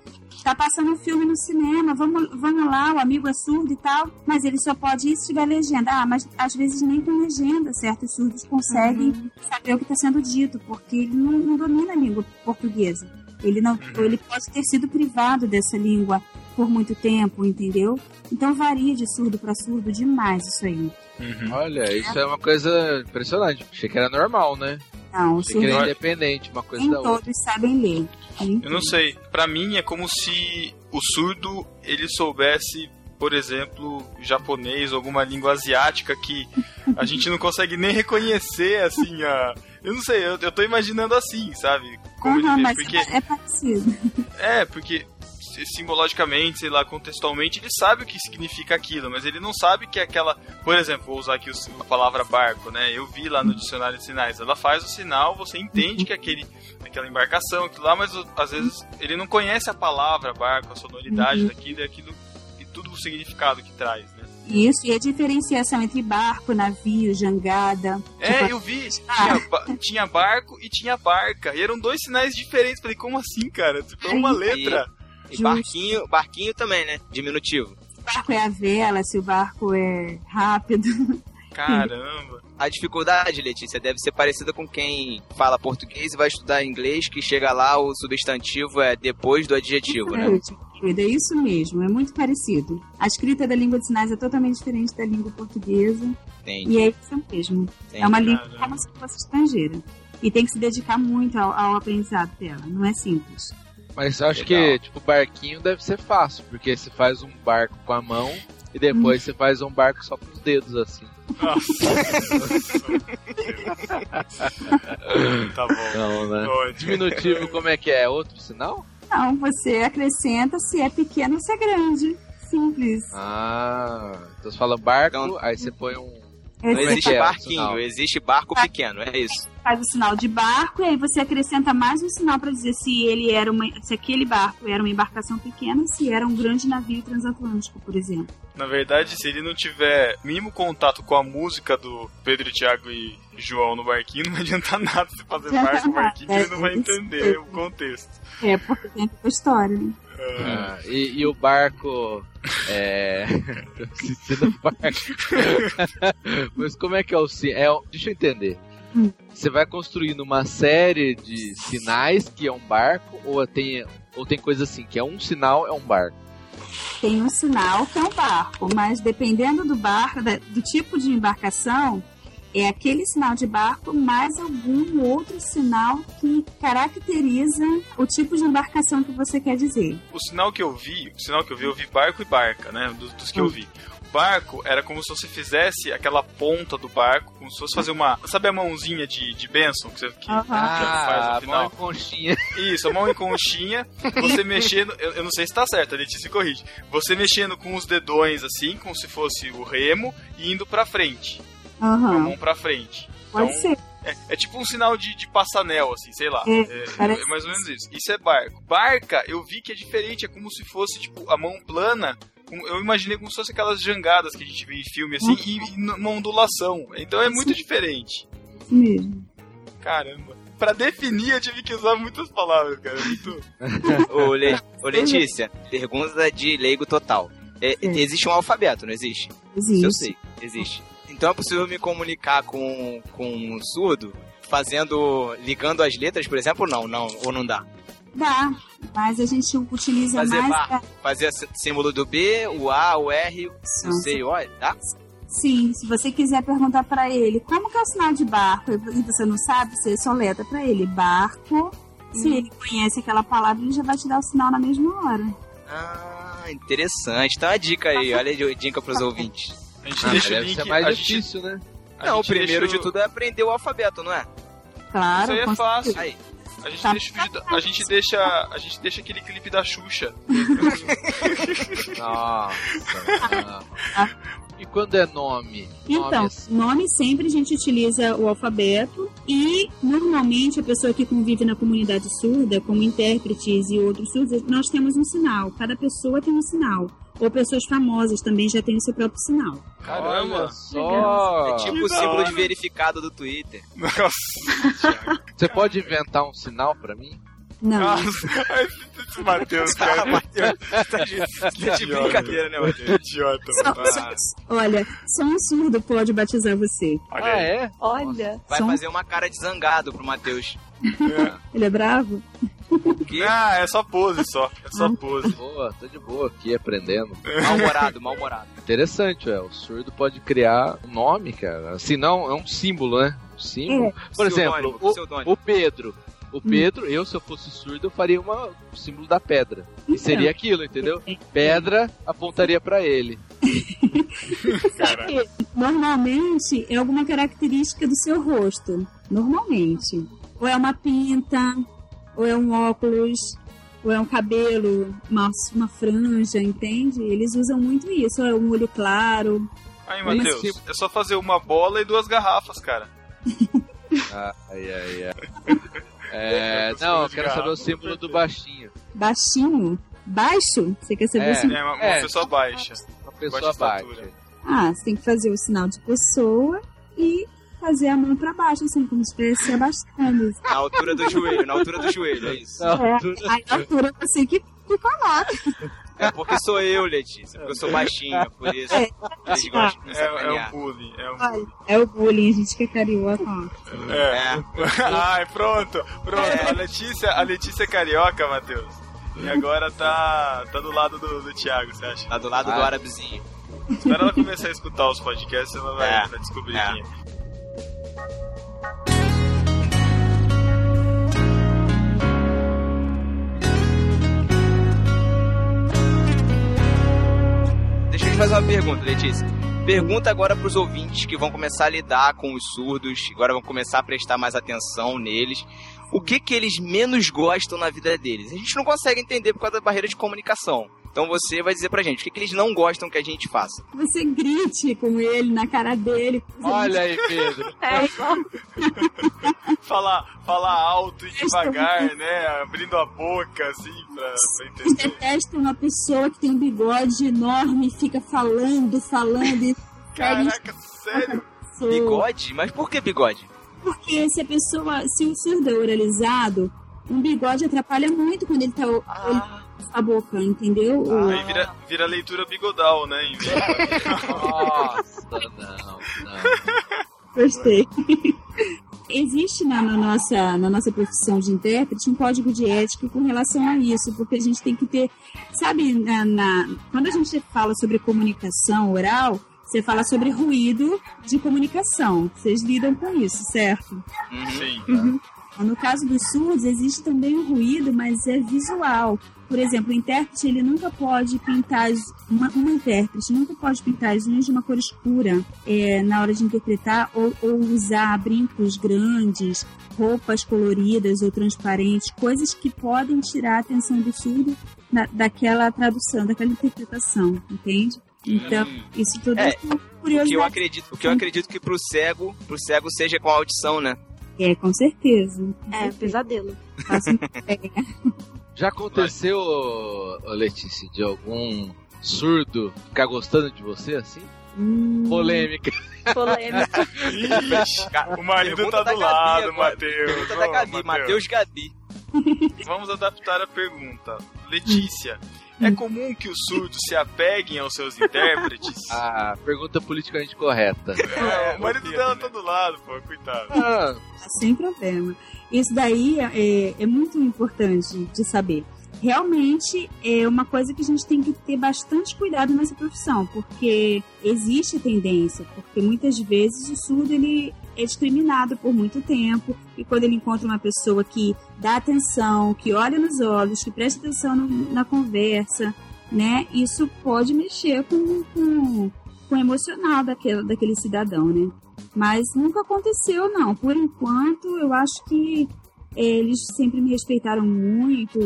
tá passando um filme no cinema, vamos, vamos lá, o amigo é surdo e tal, mas ele só pode ir se tiver legenda. Ah, mas às vezes nem com legenda, certos surdos conseguem uhum. saber o que está sendo dito, porque ele não, não, domina a língua portuguesa. Ele, não, ele pode ter sido privado dessa língua por muito tempo, entendeu? Então varia de surdo para surdo demais isso aí. Uhum. Olha, isso é uma coisa impressionante. Achei que era normal, né? Não, Achei que era independente, uma coisa Nem da outra. todos sabem ler. Eu não sei. Para mim é como se o surdo ele soubesse por exemplo, japonês ou alguma língua asiática que a gente não consegue nem reconhecer, assim, a... Eu não sei, eu, eu tô imaginando assim, sabe? Como uhum, mas porque... é parecido. É, porque simbologicamente, sei lá, contextualmente, ele sabe o que significa aquilo, mas ele não sabe que é aquela. Por exemplo, vou usar aqui a palavra barco, né? Eu vi lá no dicionário de sinais. Ela faz o sinal, você entende que aquele, aquela embarcação, aquilo lá, mas às vezes ele não conhece a palavra barco, a sonoridade uhum. daquilo e aquilo e tudo o significado que traz, né? Isso, e a diferenciação entre barco, navio, jangada. É, tipo... eu vi. Tinha, tinha, barco e tinha barca. E eram dois sinais diferentes. Falei, como assim, cara? Tipo, é uma letra. E barquinho, barquinho também, né? Diminutivo. Se o barco é a vela, se o barco é rápido. Caramba. A dificuldade, Letícia, deve ser parecida com quem fala português e vai estudar inglês, que chega lá, o substantivo é depois do adjetivo, né? É isso mesmo, é muito parecido. A escrita da língua de sinais é totalmente diferente da língua portuguesa. Entendi. E é isso mesmo. entendi. É uma língua Caramba. como se fosse estrangeira. E tem que se dedicar muito ao, ao aprendizado dela. Não é simples. Mas eu acho Legal. que, tipo, barquinho deve ser fácil, porque você faz um barco com a mão e depois você faz um barco só com os dedos, assim. tá bom. Não, né? Ótimo. Diminutivo, como é que é? Outro sinal? Não, você acrescenta se é pequeno ou se é grande. Simples. Ah, então você fala barco, Então- aí você põe um. É, Não é existe é barquinho, existe barco pequeno, é isso. faz o sinal de barco e aí você acrescenta mais um sinal para dizer se ele era uma, se aquele barco era uma embarcação pequena, se era um grande navio transatlântico, por exemplo. Na verdade, se ele não tiver mínimo contato com a música do Pedro, Thiago e João no barquinho, não vai adiantar nada você fazer barco no barquinho, que ele não vai entender o contexto. É, porque tem a história. né? Ah, e, e o barco. É. Barco. Mas como é que é o sinal? É, deixa eu entender. Hum. Você vai construindo uma série de sinais que é um barco, ou tem, ou tem coisa assim, que é um sinal, é um barco. Tem um sinal que é um barco, mas dependendo do barco, do tipo de embarcação, é aquele sinal de barco mais algum outro sinal que caracteriza o tipo de embarcação que você quer dizer. O sinal que eu vi, o sinal que eu vi, eu vi barco e barca, né? Dos, dos que eu vi. O barco era como se você fizesse aquela ponta do barco, como se fosse fazer uma. Sabe a mãozinha de, de Benson que você que, que faz Ah, no mão final? em conchinha. Isso, a mão em conchinha, você mexendo. Eu, eu não sei se tá certo, a Letícia corrige. Você mexendo com os dedões assim, como se fosse o remo, e indo pra frente. Com a mão pra frente. pode Então, ser. É, é tipo um sinal de, de passanel, assim, sei lá. É, É, é mais ou menos isso. Isso é barco. Barca, eu vi que é diferente, é como se fosse, tipo, a mão plana. Eu imaginei como se fosse aquelas jangadas que a gente vê em filme, assim, e, e numa ondulação. Então é muito diferente. Isso mesmo. Caramba. Pra definir, eu tive que usar muitas palavras, cara. é Muito... Ô, Le- ô, Letícia, pergunta de leigo total. É, existe um alfabeto, não existe? Isso eu Existe. sei, existe. Então é possível me comunicar com, com um surdo fazendo. ligando as letras, por exemplo, não, não, ou não dá? Dá, mas a gente utiliza Fazer mais. pra- Fazer símbolo do B, o A, o R, o C e o O, tá? Sim, se você quiser perguntar pra ele como que é o sinal de barco e você não sabe, você soleta pra ele barco. Se ele conhece aquela palavra, ele já vai te dar o sinal na mesma hora. Ah, interessante. Então a dica aí, olha a dica pros ouvintes. A gente Ah, deixa o deve link. ser mais a gente, difícil, né? a não, o gente primeiro deixa de tudo é aprender o alfabeto, não é? Claro. Isso aí é fácil. Aí. A gente, Tá. deixa, o vídeo da- a gente deixa. A gente deixa aquele clipe da Xuxa. Nossa. E quando é nome? Então, Nome assim. nome sempre a gente utiliza o alfabeto e normalmente a pessoa que convive na comunidade surda, como intérpretes e outros surdos, nós temos um sinal. Cada pessoa tem um sinal. Ou pessoas famosas também já têm o seu próprio sinal. Caramba! Olha só. É tipo o símbolo de verificado do Twitter. Nossa, Você pode inventar um sinal pra mim? Não. nossa. Esse Matheus, cara. Matheus, tá de, tá de Idiota. brincadeira, né, Matheus? Idiota. Olha, só um surdo pode batizar você. Olha ah, é? Olha. Vai Só um- fazer uma cara de zangado pro Matheus. Ele é bravo? Ah, é só pose só. É só pose. Boa, tô de boa aqui aprendendo. mal-humorado, mal-humorado. Interessante, é. O surdo pode criar um nome, cara. Assim, não, é um símbolo, né? Um símbolo. Por exemplo, o, o Pedro. O Pedro, eu, se eu fosse surdo, eu faria uma, o símbolo da pedra. E seria aquilo, entendeu? Pedra apontaria pra ele. Normalmente é alguma característica do seu rosto. Normalmente. Ou é uma pinta, ou é um óculos, ou é um cabelo, uma, uma franja, entende? Eles usam muito isso. Ou é um olho claro. Aí, Matheus, se- é só fazer uma bola e duas garrafas, cara. Ah, ai, ai, ai. É, não, eu quero saber o símbolo do baixinho. Baixinho. Baixo? Você quer saber É. o símbolo? É uma, uma É. pessoa baixa. Uma pessoa Baixa baixa. Ah, você tem que fazer o sinal de pessoa e fazer a mão pra baixo, assim, como se estivesse se abaixando. Na altura do joelho, na altura do joelho, é isso. Não, É, aí a altura você que, que falar. É porque sou eu, Letícia. Porque eu sou baixinho, por isso. É. Eles gostam de me É, é um bullying, é Ai, bullying. É o bullying, a gente que é carioca. ó. É. É. Ai, pronto, pronto. A Letícia, a Letícia é carioca, Matheus. E agora tá, tá do lado do, do Thiago, você acha? Tá do lado do Ah. árabezinho. Espera ela começar a escutar os podcasts, ela vai, É. vai descobrir É. quem é. Deixa eu te fazer uma pergunta, Letícia. Pergunta agora pros ouvintes que vão começar a lidar com os surdos, agora vão começar a prestar mais atenção neles. O que que eles menos gostam na vida deles? A gente não consegue entender por causa da barreira de comunicação. Então você vai dizer pra gente o que, que eles não gostam que a gente faça. Você grite com ele, na cara dele. Olha aí, Pedro. É igual. Falar, falar alto e devagar, né? Abrindo a boca, assim, pra, pra entender. detestam uma pessoa que tem um bigode enorme e fica falando, falando e Caraca, sério? Bigode? Mas por que bigode? Porque se a pessoa, se o surdo é oralizado, um bigode atrapalha muito quando ele tá Ah, a boca, entendeu? O- Aí vira, vira leitura bigodal, né? Em vez de- Nossa, não, não. Gostei. Existe na, na nossa, na nossa profissão de intérprete um código de ética com relação a isso, porque a gente tem que ter, sabe, na, na- quando a gente fala sobre comunicação oral, você fala sobre ruído de comunicação. Vocês lidam com isso, certo? uhum. Sim. No caso dos surdos, existe também o ruído, mas é visual. Por exemplo, o intérprete ele nunca pode pintar as, uma, uma intérprete nunca pode pintar as unhas de uma cor escura é, na hora de interpretar ou, ou usar brincos grandes, roupas coloridas ou transparentes, coisas que podem tirar a atenção do surdo da, daquela tradução, daquela interpretação, entende? Então, isso tudo É, é, O que eu curiosidade. acredito, o que eu acredito que pro cego, pro cego seja com a audição, né? É, com certeza. É, pesadelo. Faço é, Já aconteceu, Letícia, de algum surdo ficar gostando de você assim? hum, Polêmica. Polêmica. Ixi, o marido Pergunta tá do lado, agora. Matheus. Pergunta da Gabi, Matheus Gabi. Vamos adaptar a pergunta. Letícia, é comum que os surdos se apeguem aos seus intérpretes? A pergunta politicamente correta. É, o marido dela tá do lado, pô, coitado. Ah, sem problema. Isso daí é, é muito importante de saber. Realmente é uma coisa que a gente tem que ter bastante cuidado nessa profissão, porque existe tendência, porque muitas vezes o surdo ele é discriminado por muito tempo e quando ele encontra uma pessoa que dá atenção, que olha nos olhos, que presta atenção no- na conversa, né? Isso pode mexer com, com, com o emocional daquele, daquele cidadão, né? Mas nunca aconteceu, não. Por enquanto, eu acho que eh, eles sempre me respeitaram muito.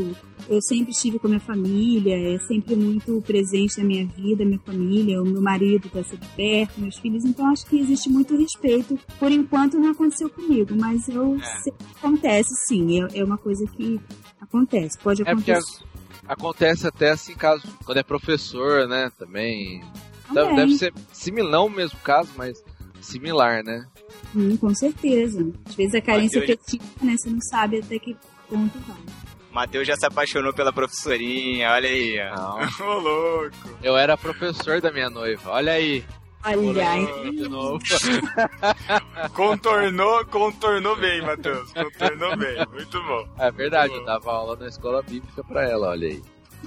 Eu sempre estive com a minha família, é sempre muito presente na minha vida, minha família. O meu marido está sempre perto, meus filhos. Então, acho que existe muito respeito. Por enquanto, não aconteceu comigo, mas eu É. acontece sim. É, é uma coisa que acontece. Pode é porque acontecer. acontece até assim, caso quando é professor, né? Também. Deve, também. deve ser similar, o mesmo caso, mas similar, né? Hum, com certeza. Às vezes a carência Mateus- afetiva, né? Você não sabe até que ponto vai. Matheus já se apaixonou pela professorinha, olha aí. Ô, louco. Eu era professor da minha noiva. Olha aí. Olha, aí. De novo. Contornou, contornou bem, Matheus. Contornou bem. Muito bom. É verdade, eu dava aula na escola bíblica pra ela, olha aí.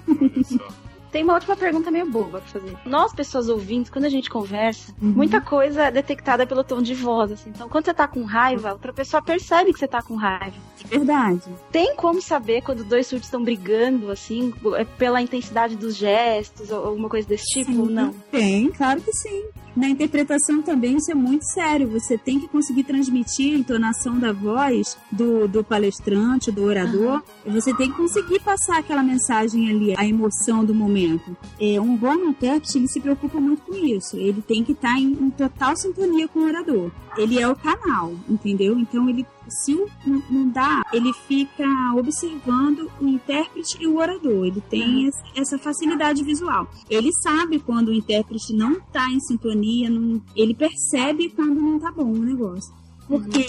Olha só. Tem uma última pergunta meio boba pra fazer. Nós, pessoas ouvintes, quando a gente conversa, Uhum. muita coisa é detectada pelo tom de voz, assim. Então, quando você tá com raiva, outra pessoa percebe que você tá com raiva. verdade. Tem como saber quando dois surdos estão brigando, assim, é pela intensidade dos gestos ou alguma coisa desse tipo Sim, não? Tem, claro que sim. Na interpretação também isso é muito sério. Você tem que conseguir transmitir a entonação da voz do, do palestrante, do orador. E você tem que conseguir passar aquela mensagem ali, a emoção do momento. É, um bom intérprete, ele se preocupa muito com isso. Ele tem que estar em, em total sintonia com o orador. Ele é o canal, entendeu? Então ele se o- não- dá, ele fica observando o intérprete e o orador. Ele tem essa- essa facilidade visual. Ele sabe quando o intérprete não está em sintonia, não- ele percebe quando não tá bom o negócio. Porque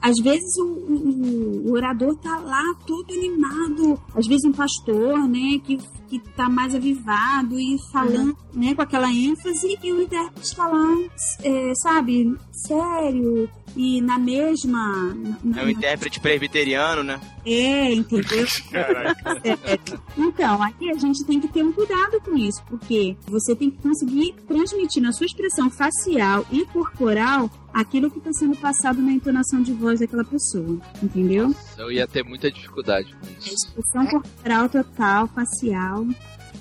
às vezes o, o, o, orador tá lá todo animado, às vezes um pastor, né, que, que tá mais avivado e falando, uhum. né, com aquela ênfase, e o intérprete tá lá, é, sabe, sério, e na mesma. Na, é um intérprete presbiteriano, né? É, entendeu? É. Então, aqui a gente tem que ter um cuidado com isso, porque você tem que conseguir transmitir na sua expressão facial e corporal aquilo que está sendo passado na entonação de voz daquela pessoa, entendeu? Nossa, eu ia ter muita dificuldade com isso. Expressão corporal total, facial.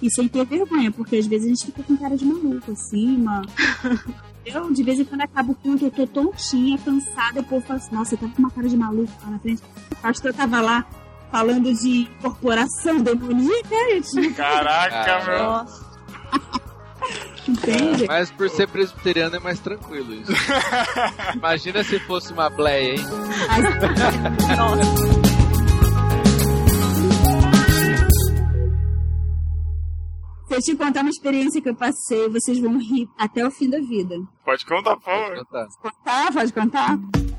E sem ter vergonha, porque às vezes a gente fica com cara de maluco, assim, mano. Eu, de vez em quando, acabo o culto, eu tô tontinha, cansada, o povo fala assim, nossa, você tá com uma cara de maluco lá na frente. O pastor tava lá falando de corporação demoníaca, gente. Caraca, meu. Entende? Mas por ser presbiteriano é mais tranquilo isso. Imagina se fosse uma bleia, hein? Nossa. Se eu te contar uma experiência que eu passei, vocês vão rir até o fim da vida. Pode contar, por favor. Pode contar. contar? Pode contar?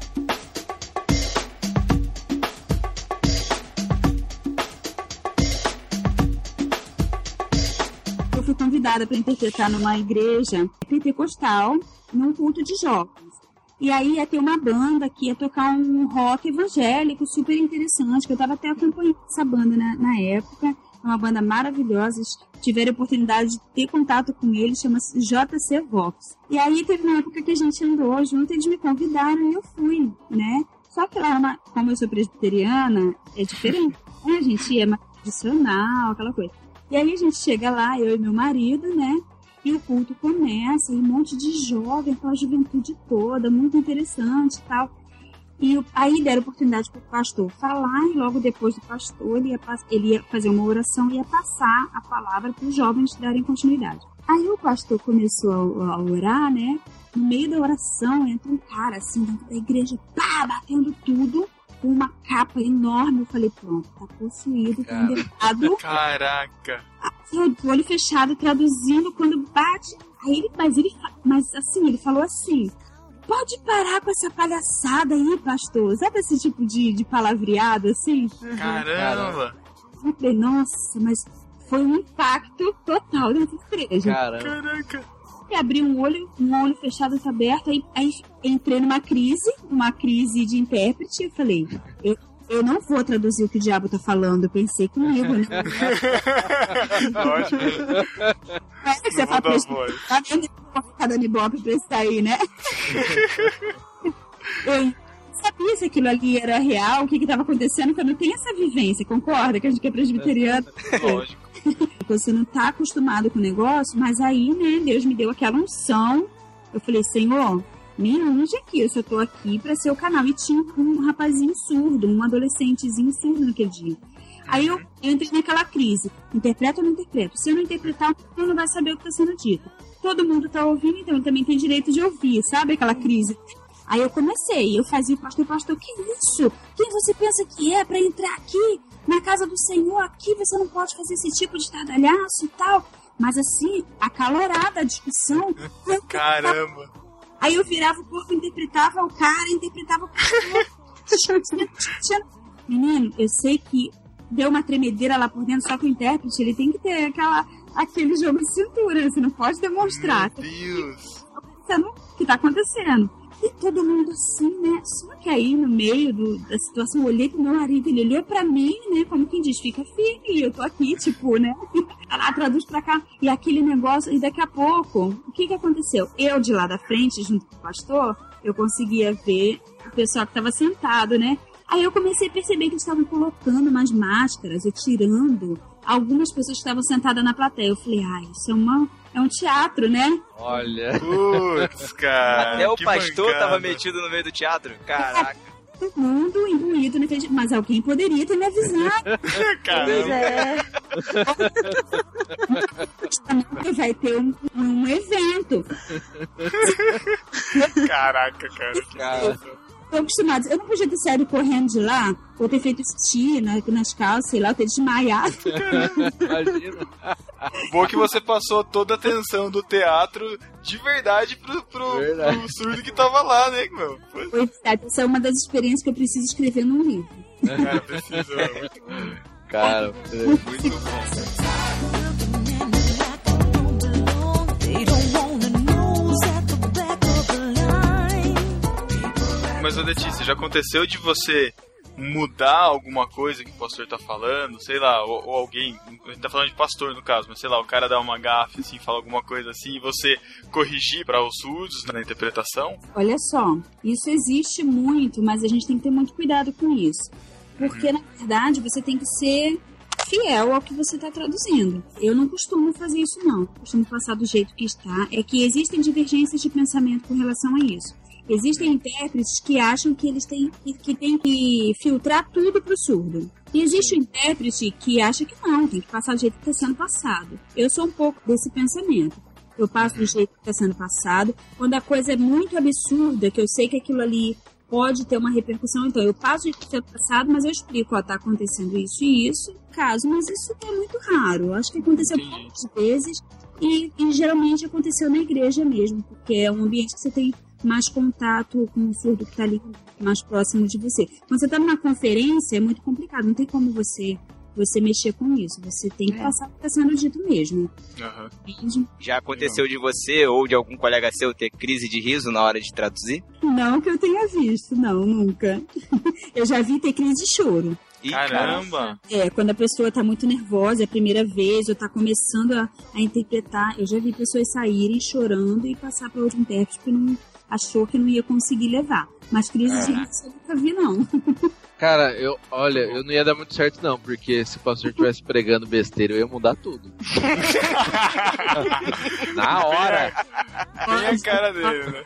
Fui convidada para interpretar numa igreja pentecostal, num culto de jovens. E aí ia ter uma banda que ia tocar um rock evangélico super interessante, que eu estava até acompanhando essa banda na, na época uma banda maravilhosa. Tiveram a oportunidade de ter contato com eles, chama-se JC Vox. E aí teve uma época que a gente andou junto, eles me convidaram e eu fui, né? Só que lá, como eu sou presbiteriana, é diferente, né? A gente ia mais tradicional, aquela coisa. E aí a gente chega lá, eu e meu marido, né? E o culto começa, e um monte de jovem, aquela juventude toda, muito interessante e tal. E aí deram oportunidade para o pastor falar, e logo depois do pastor ele ia, ele ia fazer uma oração e ia passar a palavra para os jovens darem continuidade. Aí o pastor começou a, a, orar, né? No meio da oração entra um cara assim dentro da igreja, pá, batendo tudo, com uma capa enorme. Eu falei, pronto, tá possuído, tá endemado. Caraca! Assim, o olho fechado, traduzindo, quando bate. Aí ele, mas ele, mas assim, ele falou assim: pode parar com essa palhaçada aí, pastor. Sabe esse tipo de, de palavreado assim? Caramba! Eu falei, nossa, mas foi um impacto total dentro da igreja. Caramba. Caraca! E abri um olho, um olho fechado e aberto, aí, aí entrei numa crise, uma crise de intérprete, eu falei, eu, eu não vou traduzir o que o diabo tá falando, eu pensei comigo, né? Lógico. É que você fala pra tá vendo ficar dando ibope pra isso aí, né? eu sabia se aquilo ali era real, o que que tava acontecendo, porque eu não tenho essa vivência, concorda? Que a gente é presbiteriano. Lógico. Você não tá acostumado com o negócio, mas aí, né, Deus me deu aquela unção. Eu falei, Senhor, me unge aqui, eu só tô aqui para ser o canal. E tinha um rapazinho surdo, um adolescentezinho surdo naquele dia. Aí eu, eu entrei naquela crise. Interpreto ou não interpreto? Se eu não interpretar, eu não vai saber o que está sendo dito. Todo mundo está ouvindo, então eu também tenho direito de ouvir, sabe aquela crise? Aí eu comecei, eu fazia o pastor, pastor, que isso? Quem você pensa que é para entrar aqui na casa do Senhor? Aqui você não pode fazer esse tipo de estardalhaço e tal. Mas assim, acalorada a discussão. Caramba! Aí eu virava o corpo, interpretava o cara, interpretava o cara. Menino, eu sei que deu uma tremedeira lá por dentro, só que o intérprete ele tem que ter aquela, aquele jogo de cintura, você não pode demonstrar. Meu Deus! Pensando o que tá acontecendo. E todo mundo assim, né? Só que aí, no meio do, da situação, eu olhei pro meu marido, ele olhou pra mim, né? Como quem diz, fica firme, eu tô aqui, tipo, né? Lá, traduz pra cá. E aquele negócio, e daqui a pouco, o que que aconteceu? Eu, de lá da frente, junto com o pastor, eu conseguia ver o pessoal que tava sentado, né? Aí eu comecei a perceber que eles estavam colocando umas máscaras e tirando algumas pessoas que estavam sentadas na plateia. Eu falei, ah, isso é uma é um teatro, né? Olha. Putz, cara. Até o pastor mancada. tava metido no meio do teatro. Caraca. Todo mundo imbuído naquele. Mas alguém poderia ter me avisado. Caramba. É. vai ter um, um evento. Caraca, cara. cara. Tô acostumado. Eu não podia ter saído correndo de lá, ou ter feito xixi na, nas calças, sei lá, ter desmaiado. Imagina. Bom que você passou toda a atenção do teatro de verdade pro, pro, Verdade. pro surdo que tava lá, né, meu? Foi, essa é uma das experiências que eu preciso escrever num livro. Muito bom. Cara, é, Muito bom. Mas, Letícia, já aconteceu de você mudar alguma coisa que o pastor tá falando? Sei lá, ou, ou alguém, a gente tá falando de pastor no caso, mas sei lá, o cara dá uma gafe, assim, fala alguma coisa assim, e você corrigir para os surdos na interpretação? Olha só, isso existe muito, mas a gente tem que ter muito cuidado com isso. Porque, na verdade, você tem que ser fiel ao que você está traduzindo. Eu não costumo fazer isso, não. Costumo passar do jeito que está. É que existem divergências de pensamento com relação a isso. Existem intérpretes que acham que eles têm que, têm que filtrar tudo para o surdo. E existe o intérprete que acha que não, tem que passar do jeito que está sendo passado. Eu sou um pouco desse pensamento. Eu passo do jeito que está sendo passado. Quando a coisa é muito absurda, que eu sei que aquilo ali pode ter uma repercussão, então eu passo do jeito que está sendo passado, mas eu explico, ó, tá acontecendo isso e isso. Caso, mas isso é muito raro. Acho que aconteceu poucas vezes e, e geralmente aconteceu na igreja mesmo, porque é um ambiente que você tem mais contato com o surdo que está ali mais próximo de você. Quando você está numa conferência, é muito complicado, não tem como você você mexer com isso. Você tem que É. passar o que está sendo dito mesmo. Entende? Já aconteceu de você ou de algum colega seu ter crise de riso na hora de traduzir? Não que eu tenha visto, não, nunca. Eu já vi ter crise de choro. Caramba! É, quando a pessoa tá muito nervosa, é a primeira vez, ou tá começando a, a interpretar. Eu já vi pessoas saírem chorando e passar para outro intérprete que não achou que não ia conseguir levar. Mas crise de riso eu nunca vi, não. Cara, eu, olha, eu não ia dar muito certo não, porque se o pastor estivesse pregando besteira, eu ia mudar tudo. Na hora. Bem a cara dele, né?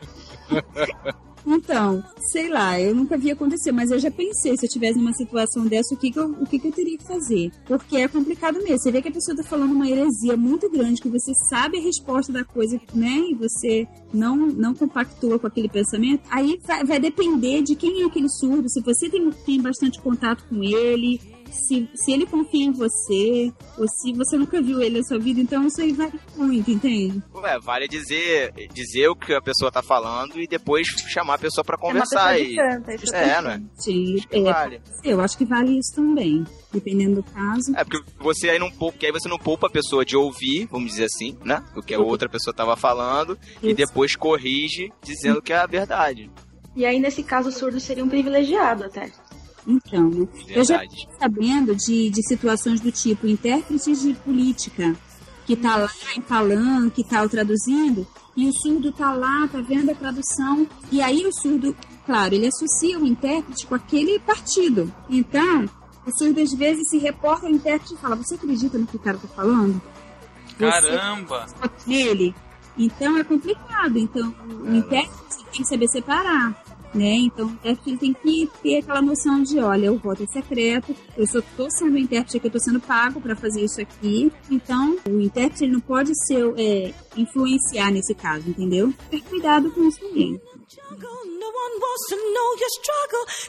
Então, sei lá, eu nunca vi acontecer, mas eu já pensei, se eu tivesse numa situação dessa, o que que eu, o que que eu teria que fazer? Porque é complicado mesmo. Você vê que a pessoa tá falando uma heresia muito grande, que você sabe a resposta da coisa, né? E você não, não compactua com aquele pensamento. Aí vai, vai depender de quem é aquele surdo, se você tem, tem bastante contato com ele, se, se ele confia em você, ou se você nunca viu ele na sua vida, então isso aí vai muito, entende? Ué, vale dizer, dizer o que a pessoa tá falando e depois chamar a pessoa pra É uma conversar. pessoa de e... canta, isso É, não é? Sim, Acho que é, vale. eu acho que vale isso também, dependendo do caso. É, porque você aí não poupa, porque aí você não poupa a pessoa de ouvir, vamos dizer assim, né? O que a outra pessoa tava falando, e Isso. depois corrige dizendo que é a verdade. E aí, nesse caso, o surdo seria um privilegiado até. Então, né? Eu já fiquei sabendo de, de situações do tipo intérpretes de política, que tá lá em falando, que tá o traduzindo, e o surdo tá lá, tá vendo a tradução, e aí o surdo, claro, ele associa o intérprete com aquele partido. Então, o surdo às vezes se reporta ao intérprete e fala, você acredita no que o cara tá falando? Caramba! Você nele? Então é complicado. Então o intérprete tem que saber separar. Né? Então, o intérprete ele tem que ter aquela noção de, olha, o voto é secreto, eu só estou sendo intérprete aqui, eu estou sendo pago para fazer isso aqui. Então, o intérprete ele não pode ser é, influenciar nesse caso, entendeu? Ter cuidado com isso também.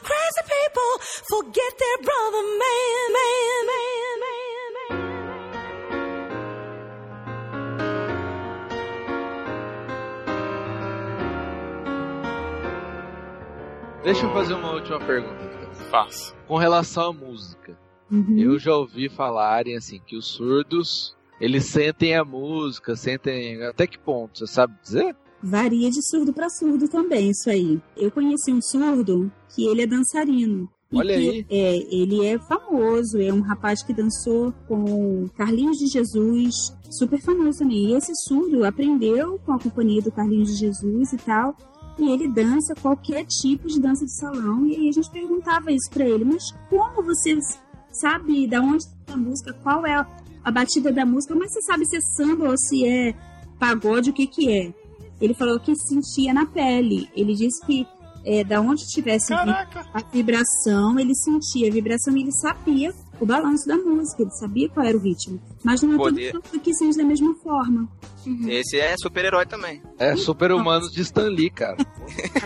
Crazy people forget their brother, man, man, man, man. Deixa eu fazer uma última pergunta. então. Faço. Com relação à música, Uhum. eu já ouvi falarem assim que os surdos eles sentem a música, sentem até que ponto, você sabe dizer? Varia de surdo para surdo também, isso aí. Eu conheci um surdo que ele é dançarino. E Olha que, aí. É, ele é famoso, é um rapaz que dançou com Carlinhos de Jesus, super famoso também. E esse surdo aprendeu com a companhia do Carlinhos de Jesus e tal. E ele dança qualquer tipo de dança de salão. E aí a gente perguntava isso pra ele, mas como você sabe da onde tá a música, qual é a, a batida da música, mas você sabe se é samba ou se é pagode, o que que é? Ele falou que sentia na pele. Ele disse que é, da onde tivesse Caraca! a vibração, ele sentia a vibração e ele sabia o balanço da música, ele sabia qual era o ritmo. Mas não é Poder. todo que sente da mesma forma. Esse é super-herói também. É super humanos de Stan Lee, cara.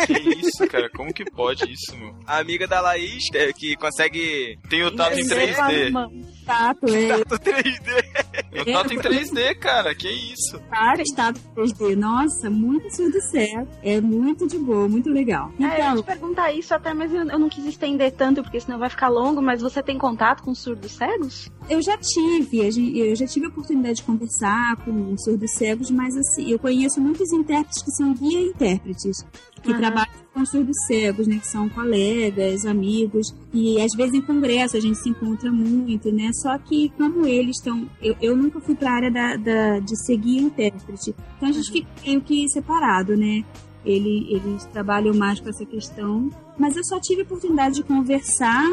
Que isso, cara? Como que pode isso, meu? A amiga da Laís, é, que consegue. Tem o tato em Dizer com as 3D. mãos. Tato, é. Tato 3D. O tato em 3D, cara. Que isso? Para estado 3D. Nossa, muito surdo cego. É muito de boa, muito legal. É, eu ia Então, te perguntar isso até, mas eu, não quis estender tanto, porque senão vai ficar longo, mas você tem contato com surdos cegos? eu já tive, eu já tive a oportunidade de conversar com surdos cegos, mas assim, eu conheço muitos intérpretes que são guia intérpretes, que Aham. trabalham com surdos cegos, né? Que são colegas, amigos, e às vezes em congresso a gente se encontra muito, né? Só que como eles estão. Eu, eu nunca fui para a área da, da- de ser guia intérprete. Então a gente fica meio que separado, né? Ele, eles trabalham mais com essa questão. Mas eu só tive a oportunidade de conversar,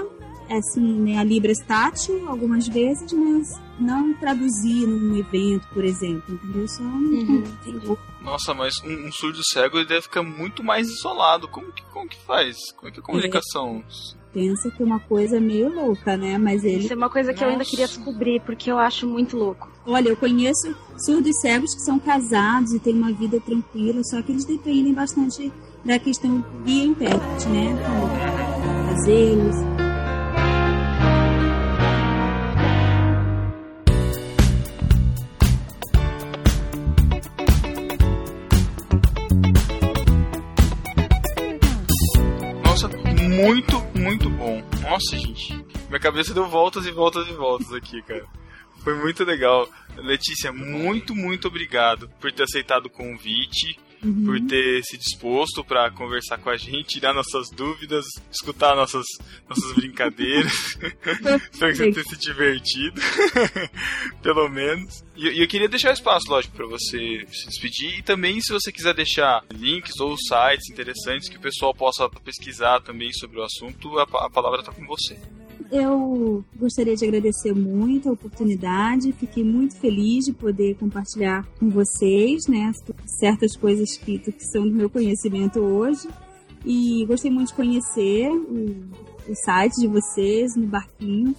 assim, né, a Libras tátil algumas vezes, mas não traduzir num evento, por exemplo, entendeu? Só Uhum, entendi. Nossa, mas um, um surdo cego ele deve ficar muito mais isolado. Como que, como que faz? Como é que é a comunicação? pensa que é uma coisa meio louca, né? Mas ele. Isso é uma coisa que eu ainda Nossa. queria descobrir, porque eu acho muito louco. Olha, eu conheço surdos cegos que são casados e têm uma vida tranquila, só que eles dependem bastante da questão guia intérprete, né? Como fazê-los. Nossa, muito, muito bom. Nossa, gente. Minha cabeça deu voltas e voltas e voltas aqui, cara. Foi muito legal. Letícia, muito, muito obrigado por ter aceitado o convite, Uhum. por ter se disposto para conversar com a gente, tirar nossas dúvidas, escutar nossas, nossas brincadeiras. Espero que você tenha se divertido, pelo menos. E e eu queria deixar espaço, lógico, para você se despedir. E também, se você quiser deixar links ou sites interessantes que o pessoal possa pesquisar também sobre o assunto, a, a palavra está com você. Eu gostaria de agradecer muito a oportunidade, fiquei muito feliz de poder compartilhar com vocês, né, certas coisas que, que são do meu conhecimento hoje. E gostei muito de conhecer o, o site de vocês, no Barquinho.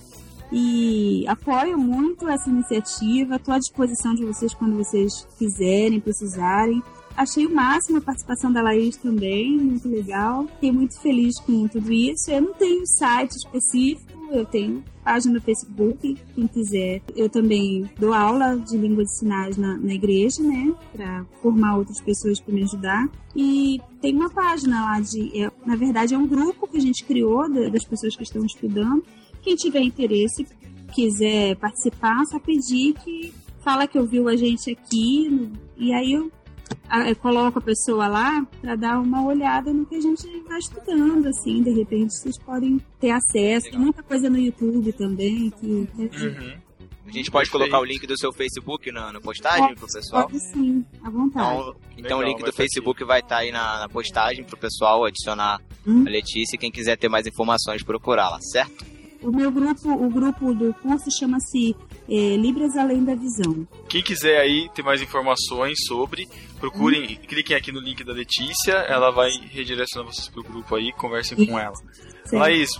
E apoio muito essa iniciativa, estou à disposição de vocês quando vocês quiserem, precisarem. Achei o máximo a participação da Laís também, muito legal. Fiquei muito feliz com tudo isso. Eu não tenho site específico, eu tenho página no Facebook, quem quiser. Eu também dou aula de línguas de sinais na, na igreja, né, para formar outras pessoas para me ajudar. E tem uma página lá de, é, na verdade é um grupo que a gente criou da- das pessoas que estão estudando. Quem tiver interesse, quiser participar, só pedir que fala que ouviu a gente aqui no- e aí eu coloco a pessoa lá para dar uma olhada no que a gente vai estudando, assim, de repente vocês podem ter acesso. Tem muita coisa no YouTube também que Uhum. A gente pode colocar o link do seu Facebook na, na postagem pro pessoal. pode sim, à vontade. Então, então o Legal, link vai do tá Facebook vai estar aí na, na postagem pro pessoal adicionar Hum. a Letícia e quem quiser ter mais informações procurar lá, certo? O meu grupo, o grupo do curso chama-se é, Libras Além da Visão. Quem quiser aí ter mais informações sobre, procurem, cliquem aqui no link da Letícia, ela vai redirecionar vocês pro grupo aí, conversem com ela. Certo? Laís,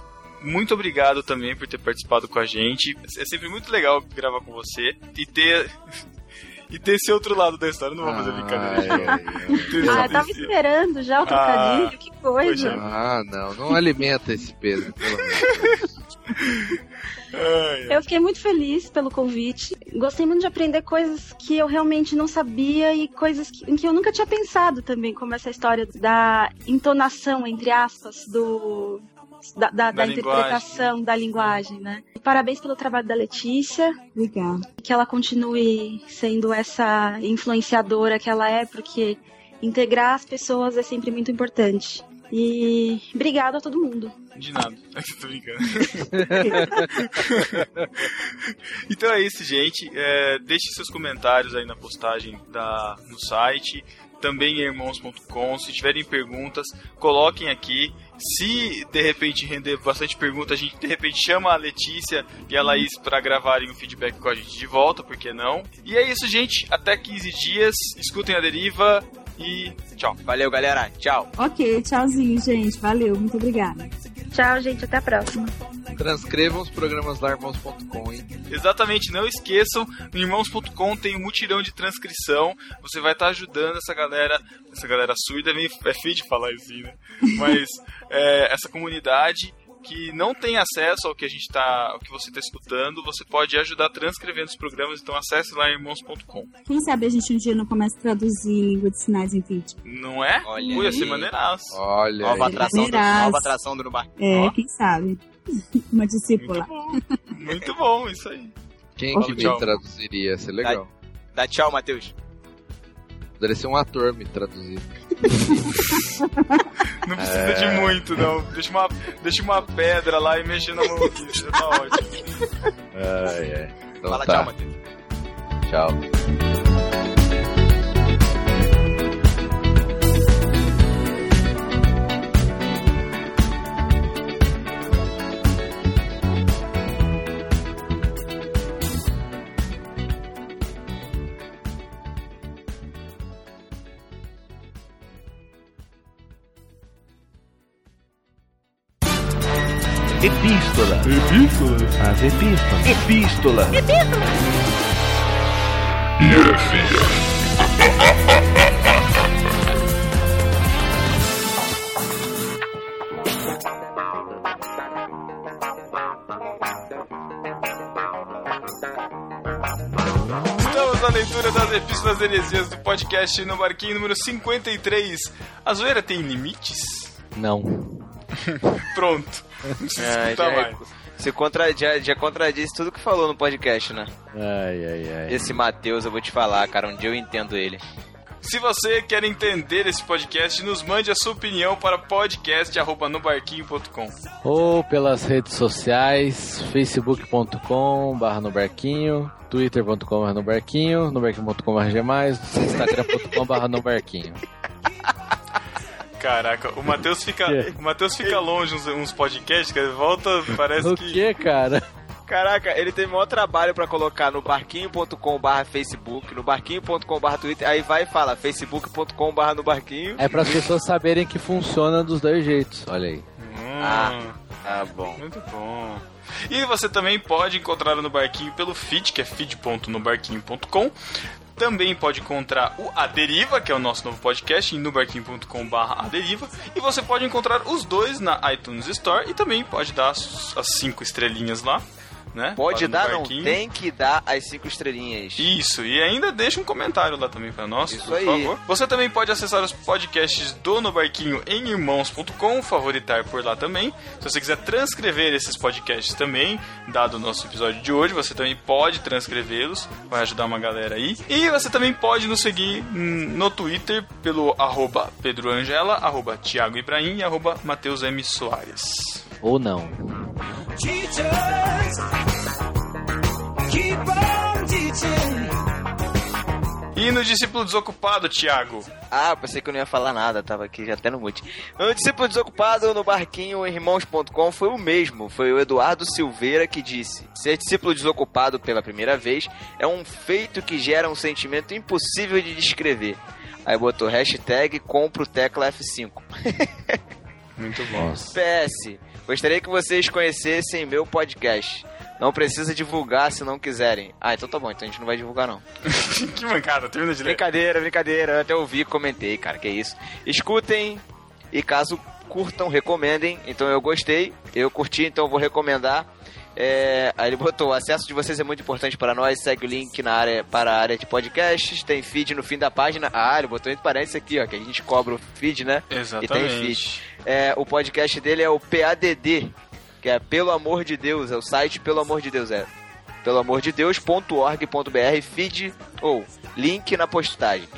muito obrigado também por ter participado com a gente. É sempre muito legal gravar com você e ter. E ter esse outro lado da história, não vou fazer brincadeira. Ai, ai, ai. Ter esse Ah, eu tava esperando já o trocadilho, que coisa. poxa. Ah, não, não alimenta esse Pedro, pelo amor Eu fiquei muito feliz pelo convite. Gostei muito de aprender coisas que eu realmente não sabia e coisas que, em que eu nunca tinha pensado também, como essa história da entonação, entre aspas, do. Da, da- da linguagem. interpretação da linguagem, né? Parabéns pelo trabalho da Letícia, Obrigada. que ela continue sendo essa influenciadora que ela é, porque integrar as pessoas é sempre muito importante. E obrigado a todo mundo. De nada. Tô brincando. então é isso, gente. É, deixe seus comentários aí na postagem da, no site. Também em irmãos.com. Se tiverem perguntas, coloquem aqui. Se de repente render bastante pergunta, a gente de repente chama a Letícia e a Laís para gravarem um feedback com a gente de volta, por que não? E é isso, gente. Até 15 dias. Escutem a deriva e tchau. Valeu, galera. Tchau. Ok, tchauzinho, gente. Valeu, muito obrigada. Tchau, gente. Até a próxima. Transcrevam os programas lá, irmãos.com, hein? Exatamente, não esqueçam, no irmãos.com tem um mutirão de transcrição. Você vai estar ajudando essa galera, essa galera surda, é meio- é feio de falar assim, né? Mas é, essa comunidade que não tem acesso ao que a gente tá, ao que você está escutando, você pode ajudar transcrevendo os programas, então acesse lá irmãos.com. Quem sabe a gente um dia não começa a traduzir língua de sinais em vídeo. Não é? Olha Ui, ia ser maneiraço. Olha Nova atração, do, nova atração do Nubar. É, Ó. quem sabe? Uma discípula. Muito bom, isso aí. Quem que Tchau. me traduziria? Ia ser legal. Dá tchau, Matheus. Poderia ser um ator me traduzir. Não precisa de muito, não. Deixa uma, deixa uma pedra lá e mexer na mão aqui. Já tá ótimo. Ai, ai. Então Fala tá. tchau, Matheus. Tchau. Epístola. Epístola. As epístolas. Epístola. Estamos na leitura das epístolas heresias do podcast no Barquinho número 53. A zoeira tem limites? Não. Pronto. É, já, mais. você contra, já, já contradiz tudo que falou no podcast, né? Ai, ai, ai. Esse Matheus, eu vou te falar, cara, um dia eu entendo ele. Se você quer entender esse podcast, nos mande a sua opinião para podcast.nobarquinho.com. Ou pelas redes sociais, facebook.com barra no barquinho, twitter.com barra no barquinho, no barquinho.com barra gmais, instagram.com barra no barquinho. Caraca, o Matheus fica, o Matheus fica longe uns, uns podcasts, que ele volta, parece O que... que, cara? Caraca, ele tem maior trabalho pra colocar no barquinho.com barra Facebook, no barquinho.com barra Twitter, aí vai e fala facebook.com barra no barquinho. É para as pessoas saberem que funciona dos dois jeitos. Olha aí. Hum, Ah. Tá bom. Muito bom. E você também pode encontrar no Barquinho pelo feed, que é feed.nobarquinho.com. Também pode encontrar o A Deriva, que é o nosso novo podcast, em nobarquinho.com.br A. E você pode encontrar os dois na iTunes Store e também pode dar as cinco estrelinhas lá. Né? Pode dar, não, tem que dar as cinco estrelinhas. Isso, e ainda deixa um comentário lá também pra nós, Isso por aí. favor. Você também pode acessar os podcasts do No Barquinho em irmãos.com, favoritar por lá também. Se você quiser transcrever esses podcasts também, dado o nosso episódio de hoje, você também pode transcrevê-los, vai ajudar uma galera aí. E você também pode nos seguir hum, no Twitter pelo arroba Pedro Angela, arroba Thiago Ibrahim e arroba M. Soares. Ou não. Teachers, keep on teaching. E no Discípulo Desocupado, Thiago? Ah, pensei que eu não ia falar nada, tava aqui já até no mute. O discípulo desocupado no barquinho irmãos.com foi o mesmo, foi o Eduardo Silveira que disse: Ser discípulo desocupado pela primeira vez é um feito que gera um sentimento impossível de descrever. Aí botou hashtag compro tecla F5. Muito bom. PS, gostaria que vocês conhecessem meu podcast. Não precisa divulgar se não quiserem. Ah, então tá bom, então a gente não vai divulgar não. que mancada, termina de ler. Brincadeira, brincadeira. Eu até ouvi, comentei, cara, que isso. Escutem e caso curtam, recomendem. Então eu gostei, eu curti, então eu vou recomendar. É, aí ele botou, o acesso de vocês é muito importante para nós, segue o link na área, para a área de podcasts, tem feed no fim da página. Ah, ele botou entre parênteses aqui, ó, que a gente cobra o feed, né? E tem Exatamente. feed. É, o podcast dele é o PADD, que é Pelo Amor de Deus, é o site Pelo Amor de Deus, é peloamordedeus.org.br, feed ou link na postagem.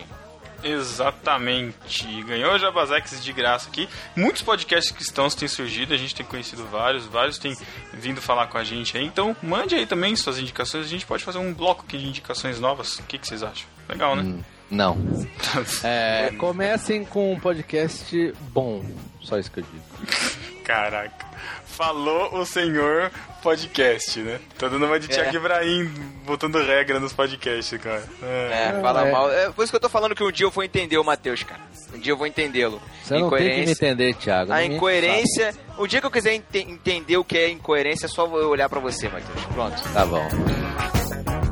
Exatamente. Ganhou Jabazex de graça aqui. Muitos podcasts cristãos têm surgido, a gente tem conhecido vários, vários têm vindo falar com a gente aí. Então, mande aí também suas indicações, a gente pode fazer um bloco aqui de indicações novas. O que, que vocês acham? Legal, né? Hum, Não. É, comecem com um podcast bom. Só isso que eu digo. Caraca. Falou o senhor podcast, né? Tá dando uma de É. Thiago Ibrahim botando regra nos podcasts, cara. É. É, fala é. mal. É por isso que eu tô falando que um dia eu vou entender o Matheus, cara. Um dia eu vou entendê-lo. Você não tem que me entender, Thiago. A incoerência. O dia que eu quiser ente- entender o que é incoerência, é só eu olhar pra você, Matheus. Pronto. sabe. Tá bom.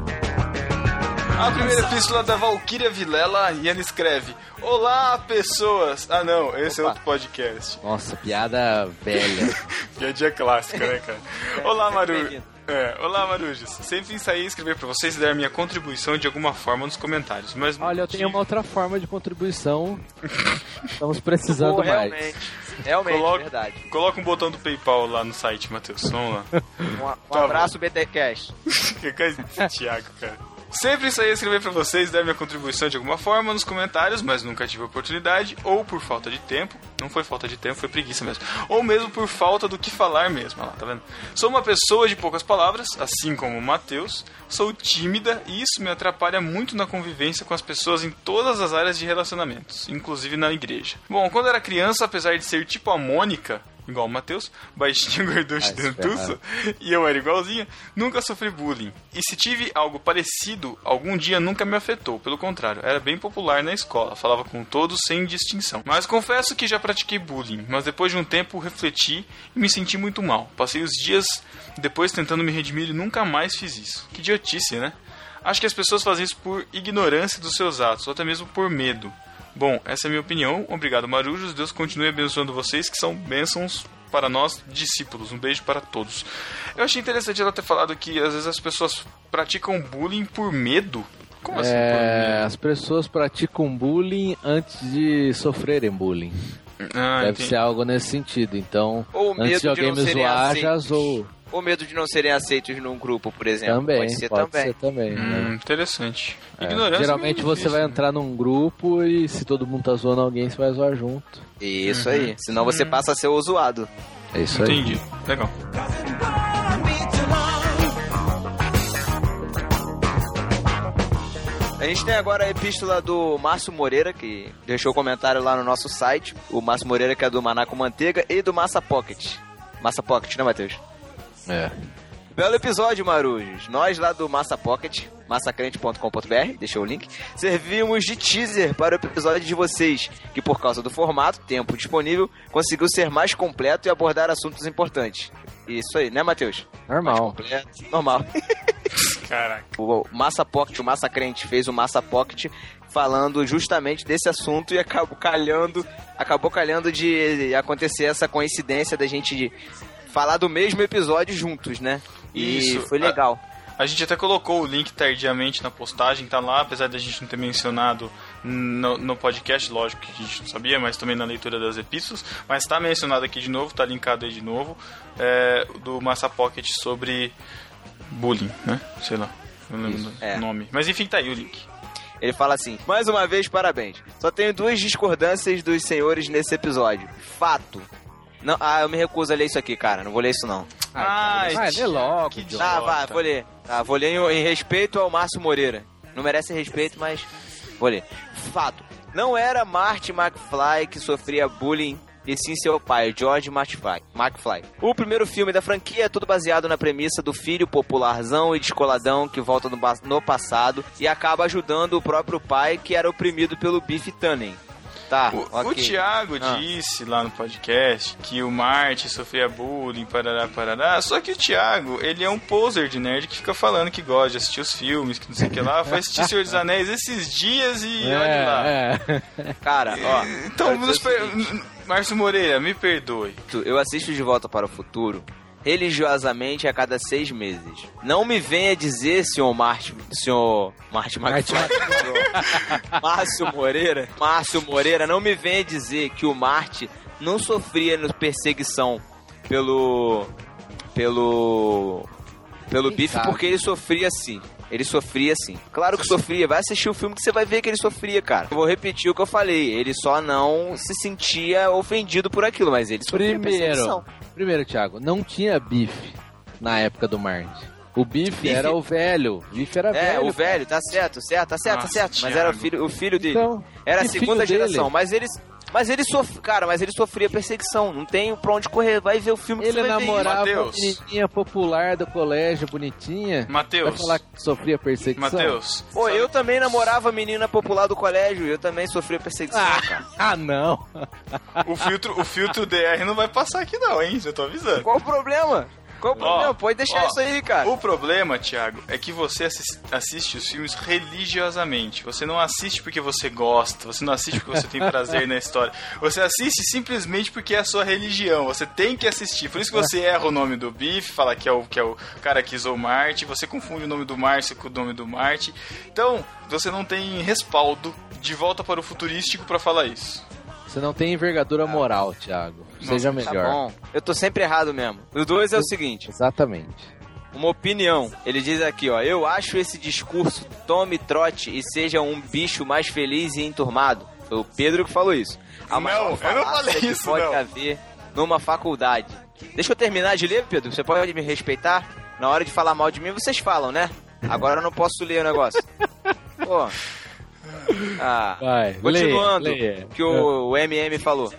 A primeira epístola da Valkyria Vilela e ela escreve: Olá, pessoas. Ah, não, esse é Opa. outro podcast. Nossa, piada velha. Piadinha clássica, né, cara? Olá, Maru. É, olá, Marujos. Sempre ensaiei escrever pra vocês e dar minha contribuição de alguma forma nos comentários, mas Olha, eu tenho uma outra forma de contribuição. Estamos precisando Pô, mais. realmente. Realmente, Coloca- verdade. Coloca um botão do PayPal lá no site, Matheus. Vamos lá. Um, um Tá abraço, BTCast. Que coisa de Thiago, cara. Sempre saí escrever pra vocês, dar minha contribuição de alguma forma nos comentários, mas nunca tive oportunidade, ou por falta de tempo. Não foi falta de tempo, foi preguiça mesmo. Ou mesmo por falta do que falar mesmo. Olha lá, tá vendo? Sou uma pessoa de poucas palavras, assim como o Matheus. Sou tímida e isso me atrapalha muito na convivência com as pessoas em todas as áreas de relacionamentos, inclusive na igreja. Bom, quando era criança, apesar de ser tipo a Mônica, igual o Matheus, baixinho, gorducho, Ah, dentuço, e eu era igualzinha, nunca sofri bullying. E se tive algo parecido, algum dia nunca me afetou. Pelo contrário, era bem popular na escola, falava com todos sem distinção. Mas confesso que já pratiquei bullying, mas depois de um tempo refleti e me senti muito mal. Passei os dias depois tentando me redimir e nunca mais fiz isso. Que idiotice, né? Acho que as pessoas fazem isso por ignorância dos seus atos, ou até mesmo por medo. Bom, essa é a minha opinião. Obrigado, Marujos. Deus continue abençoando vocês, que são bênçãos para nós, discípulos. Um beijo para todos. Eu achei interessante ela ter falado que às vezes as pessoas praticam bullying por medo. Como assim? É, as pessoas praticam bullying antes de sofrerem bullying. Ah, Deve entendi. ser algo nesse sentido. Então, Ou antes de alguém me zoar, já zoou. Ou medo de não serem aceitos num grupo, por exemplo. Também, Pode ser também. também. né? Hum, interessante. É, Ignorância. Geralmente é você difícil, vai né? entrar num grupo e se todo mundo tá zoando alguém, você vai zoar junto. Isso aí. Senão você passa a ser o zoado. É isso aí. Entendi. Legal. A gente tem agora a epístola do Márcio Moreira, que deixou o comentário lá no nosso site. O Márcio Moreira, que é do Manaco Manteiga, e do Massa Pocket. Massa Pocket, né, Matheus? É. Belo episódio, Marujos. Nós lá do Massa Pocket, massacrente.com.br, deixou o link, servimos de teaser para o episódio de vocês, que por causa do formato, tempo disponível, conseguiu ser mais completo e abordar assuntos importantes. Isso aí, né, Matheus? Mais Normal. completo, normal. Caraca. O Massa Pocket, o Massa Crente, fez o Massa Pocket falando justamente desse assunto e acabou calhando, acabou calhando de acontecer essa coincidência da gente de falar do mesmo episódio juntos, né? E Isso. foi legal. A gente até colocou o link tardiamente na postagem, tá lá, apesar da gente não ter mencionado no, no podcast, lógico que a gente não sabia, mas também na leitura das epístolas, mas tá mencionado aqui de novo, tá linkado aí de novo, é, do Massa Pocket sobre bullying, né? Sei lá, não lembro Isso, o é. nome. Mas enfim, tá aí o link. Ele fala assim: mais uma vez, parabéns. Só tenho duas discordâncias dos senhores nesse episódio. Fato. Não, ah, eu me recuso a ler isso aqui, cara. Não vou ler isso, não. Ai, vai, lê logo, que idiota. Ah, vai, vou ler. Tá, vou ler em, em respeito ao Márcio Moreira. Não merece respeito, mas vou ler. Fato. Não era Marty McFly que sofria bullying, e sim seu pai, George McFly. McFly. O primeiro filme da franquia é tudo baseado na premissa do filho popularzão e descoladão que volta no, no passado e acaba ajudando o próprio pai que era oprimido pelo Biff Tannen. Tá, O, o ok. Thiago Ah. disse lá no podcast que o Marte sofria bullying, parará, parará. Só que o Thiago, ele é um poser de nerd que fica falando que gosta de assistir os filmes, que não sei o que lá. Foi assistir Senhor dos Anéis esses dias e olha lá. É, é. Cara, ó. Então, nos o per... Márcio Moreira, me perdoe. Eu assisto De Volta para o Futuro religiosamente a cada seis meses. Não me venha dizer, senhor Márcio... Senhor... Márcio Márcio McFly. Márcio Moreira. Márcio Moreira, não me venha dizer que o Marte não sofria perseguição pelo... Pelo... Pelo Quem bife, sabe? porque ele sofria sim. Ele sofria sim. Claro que sofria. Vai assistir o filme que você vai ver que ele sofria, cara. Eu vou repetir o que eu falei. Ele só não se sentia ofendido por aquilo, mas ele sofria Primeiro, primeiro, Thiago, não tinha bife na época do Martin. O bife, era o velho. O bife era É, velho. o velho, tá certo, certo, tá certo, Nossa, tá certo. Mas era o filho, o filho dele. Então, era a segunda geração, dele? mas eles. Mas ele sofre, cara, mas ele sofria perseguição. Não tem pra onde correr. Vai ver o filme que Ele você vai ver namorava Mateus. menininha popular do colégio, bonitinha. Vai Matheus, falar que sofria perseguição? Matheus. Pô, eu também namorava a menina popular do colégio. Eu também sofria perseguição, cara. Ah, não. o filtro, o filtro DR não vai passar aqui não, hein? Eu tô avisando. Qual o problema? Qual o problema? Pode deixar ó, isso aí, cara. O problema, Thiago, é que você assis- assiste os filmes religiosamente. Você não assiste porque você gosta, você não assiste porque você tem prazer na história. Você assiste simplesmente porque é a sua religião. Você tem que assistir. Por isso que você erra o nome do Biff, fala que é o, que é o cara que usou Marte, você confunde o nome do Márcio com o nome do Marte. Então, você não tem respaldo de volta para o futurístico pra falar isso. Você não tem envergadura moral, Thiago. Seja Tá melhor. bom. Eu tô sempre errado mesmo. Os dois é o seguinte. Exatamente. Uma opinião. Ele diz aqui, ó. Eu acho esse discurso tome trote e seja um bicho mais feliz e enturmado. Foi o Pedro que falou isso. A Não, eu não falei que isso, pode não. haver numa faculdade. Deixa eu terminar de ler, Pedro. Você pode me respeitar? Na hora de falar mal de mim, vocês falam, né? Agora eu não posso ler o negócio. Pô. Ah. Vai, Continuando, leia, leia. que o, o MM falou.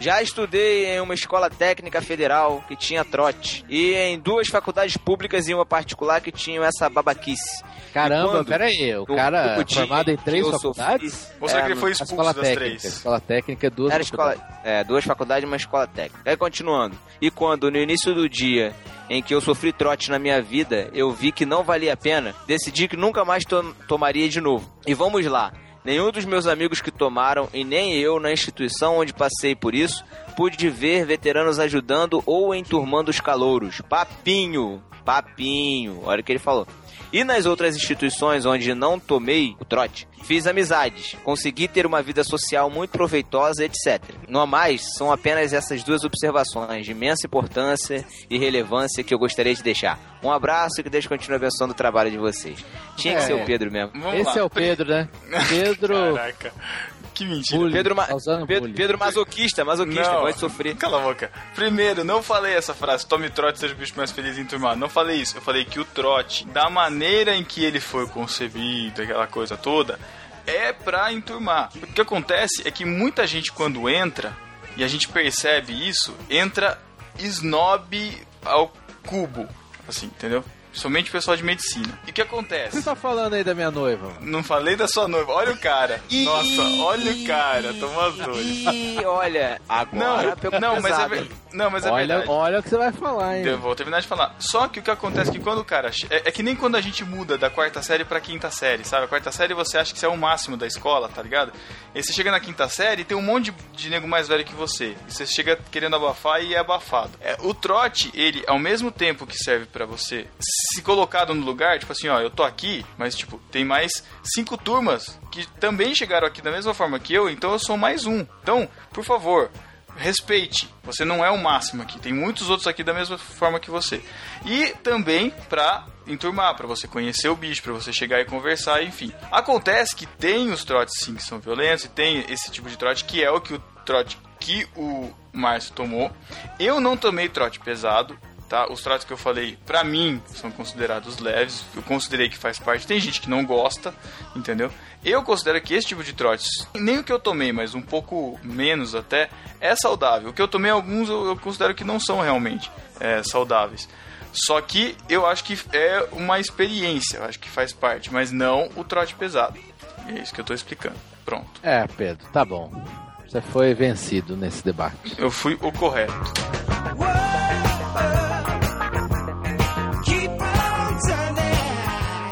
Já estudei em uma escola técnica federal que tinha trote. E em duas faculdades públicas e uma particular que tinham essa babaquice. Caramba, quando? pera aí. O cara último dia formado em três faculdades? sofri- Ou será É, que ele foi expulso escola das técnica. três? Escola técnica é duas Era escola, faculdades. é, duas faculdades e uma escola técnica. Aí continuando. E quando, no início do dia em que eu sofri trote na minha vida, eu vi que não valia a pena, decidi que nunca mais to- tomaria de novo. E vamos lá. Nenhum dos meus amigos que tomaram e nem eu na instituição onde passei por isso pude ver veteranos ajudando ou enturmando os calouros. Papinho, papinho. Olha o que ele falou. E nas outras instituições onde não tomei o trote, fiz amizades, consegui ter uma vida social muito proveitosa, etc. No mais, são apenas essas duas observações de imensa importância e relevância que eu gostaria de deixar. Um abraço e que Deus continue abençoando o trabalho de vocês. Tinha que É. ser o Pedro mesmo. Esse lá. é o Pedro, né? Pedro. Caraca. Que mentira. Bullying, Pedro, ma Pedro. Pedro masoquista, masoquista, Não. gosta de sofrer. Cala a boca. Primeiro, não falei essa frase, tome trote, seja o bicho mais feliz em turmar. Não falei isso. Eu falei que o trote, da maneira em que ele foi concebido, aquela coisa toda, é pra enturmar. O que acontece é que muita gente, quando entra, e a gente percebe isso, entra snob ao cubo. Assim, entendeu? Somente o pessoal de medicina. E o que O que acontece? você tá falando aí da minha noiva? mano? Não falei da sua noiva. Olha o cara. Nossa, olha o cara. Toma as dores. E olha, agora Não, não, mas é, não, mas é olha, verdade. olha o que você vai falar, hein? Eu vou terminar de falar. Só que o que acontece é que quando o cara. É, é que nem quando a gente muda da quarta série pra quinta série, sabe? A quarta série você acha que você é o máximo da escola, tá ligado? E você chega na quinta série e tem um monte de, de nego mais velho que você. E você chega querendo abafar e é abafado. É, o trote, ele, ao mesmo tempo que serve pra você se colocado no lugar, tipo assim, ó, eu tô aqui, mas tipo, tem mais cinco turmas que também chegaram aqui da mesma forma que eu, então eu sou mais um. Então, por favor, respeite. Você não é o máximo aqui. Tem muitos outros aqui da mesma forma que você. E também pra enturmar, pra você conhecer o bicho, pra você chegar e conversar, enfim. Acontece que tem os trotes sim que são violentos e tem esse tipo de trote que é o que o trote que o Márcio tomou. Eu não tomei trote pesado. Tá? Os trotes que eu falei, pra mim, são considerados leves. Eu considerei que faz parte. Tem gente que não gosta, entendeu? Eu considero que esse tipo de trotes, nem o que eu tomei, mas um pouco menos até, é saudável. O que eu tomei, alguns eu, considero que não são realmente é, saudáveis. Só que eu acho que é uma experiência, eu acho que faz parte, mas não o trote pesado. É isso que eu tô explicando. Pronto. É, Pedro, tá bom. Você foi vencido nesse debate. Eu fui o correto.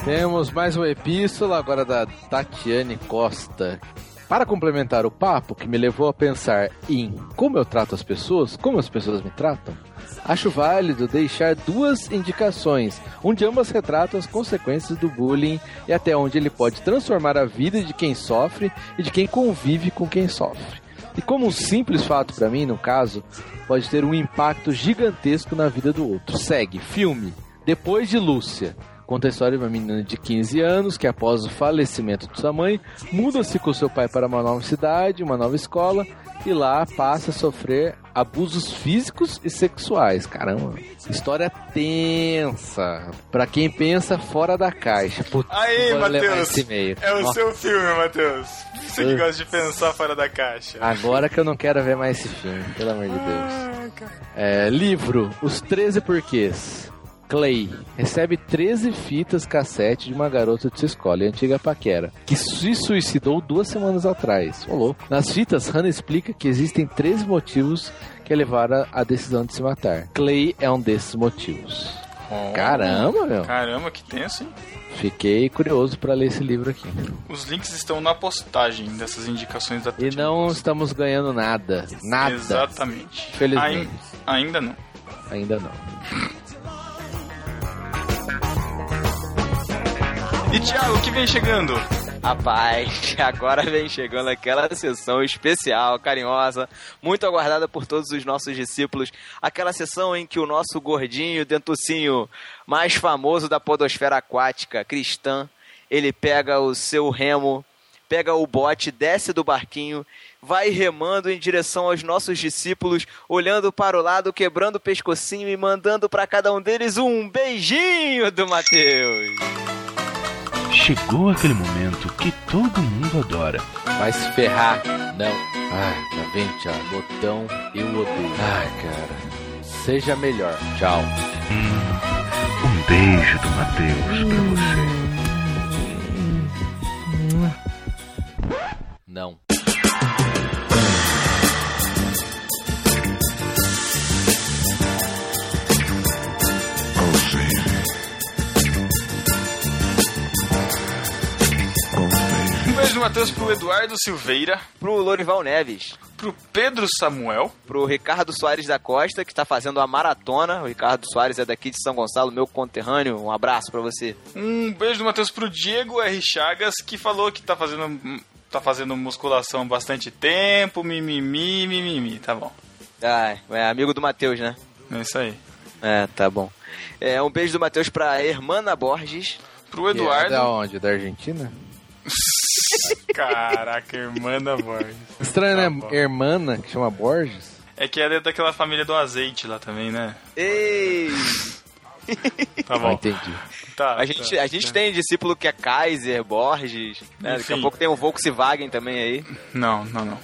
Temos mais uma epístola agora da Tatiane Costa. Para complementar o papo que me levou a pensar em como eu trato as pessoas, como as pessoas me tratam, acho válido deixar duas indicações, onde ambas retratam as consequências do bullying e até onde ele pode transformar a vida de quem sofre e de quem convive com quem sofre. E como um simples fato para mim, no caso, pode ter um impacto gigantesco na vida do outro. Segue, filme, Depois de Lúcia, Conta a história de uma menina de 15 anos que, após o falecimento de sua mãe, muda-se com seu pai para uma nova cidade, uma nova escola, e lá passa a sofrer abusos físicos e sexuais. Caramba, história tensa. Pra quem pensa fora da caixa. Putz, Aí, Matheus. É o Nossa, seu filme, Matheus. Você que gosta de pensar fora da caixa. Agora que eu não quero ver mais esse filme, pelo amor de Deus. É, livro Os 13 Porquês. Clay recebe 13 fitas cassete de uma garota de sua escola e antiga paquera, que se suicidou duas semanas atrás. Ô louco. Nas fitas, Hannah explica que existem 13 motivos que levaram à decisão de se matar. Clay é um desses motivos. Oh. Caramba, meu. Caramba, que tenso, hein? Fiquei curioso para ler esse livro aqui. Os links estão na postagem dessas indicações da E não estamos ganhando nada. Nada. Exatamente. Felizmente. Ain- ainda não. Ainda não. E Thiago, o que vem chegando? Rapaz, agora vem chegando aquela sessão especial, carinhosa, muito aguardada por todos os nossos discípulos. Aquela sessão em que o nosso gordinho, dentucinho mais famoso da podosfera aquática cristã, ele pega o seu remo, pega o bote, desce do barquinho, vai remando em direção aos nossos discípulos, olhando para o lado, quebrando o pescocinho e mandando para cada um deles um beijinho do Mateus. Chegou aquele momento que todo mundo adora. Vai se ferrar. Não. Ai, tá vendo, Thiago? Botão eu odeio. Ai, cara. Seja melhor. Tchau. Um beijo do Matheus pra você. Não. Do Matheus pro Eduardo Silveira, Pro Lorival Neves. pro Pedro Samuel, pro Ricardo Soares da Costa, que está fazendo a maratona. O Ricardo Soares é daqui de São Gonçalo, meu conterrâneo. Um abraço para você. um beijo do Matheus pro Diego R. Chagas, que falou que tá fazendo, tá fazendo musculação há bastante tempo, mimimi, mimimi, tá bom. Ah, é amigo do Matheus, né? É isso aí. É, tá bom. É, um beijo do Matheus pra Hermana Borges. Pro Que é Eduardo. da onde? Da Argentina? Caraca, irmã da Borges. Estranho, Tá né? bom. Hermana, que chama Borges. É que ela é daquela família do azeite lá também, né? Ei! Tá Ah, bom. entendi. Tá, A gente, tá, a gente tá. tem discípulo que é Kaiser, Borges. Né? Daqui a pouco tem o Volkswagen também aí. Não, não, não.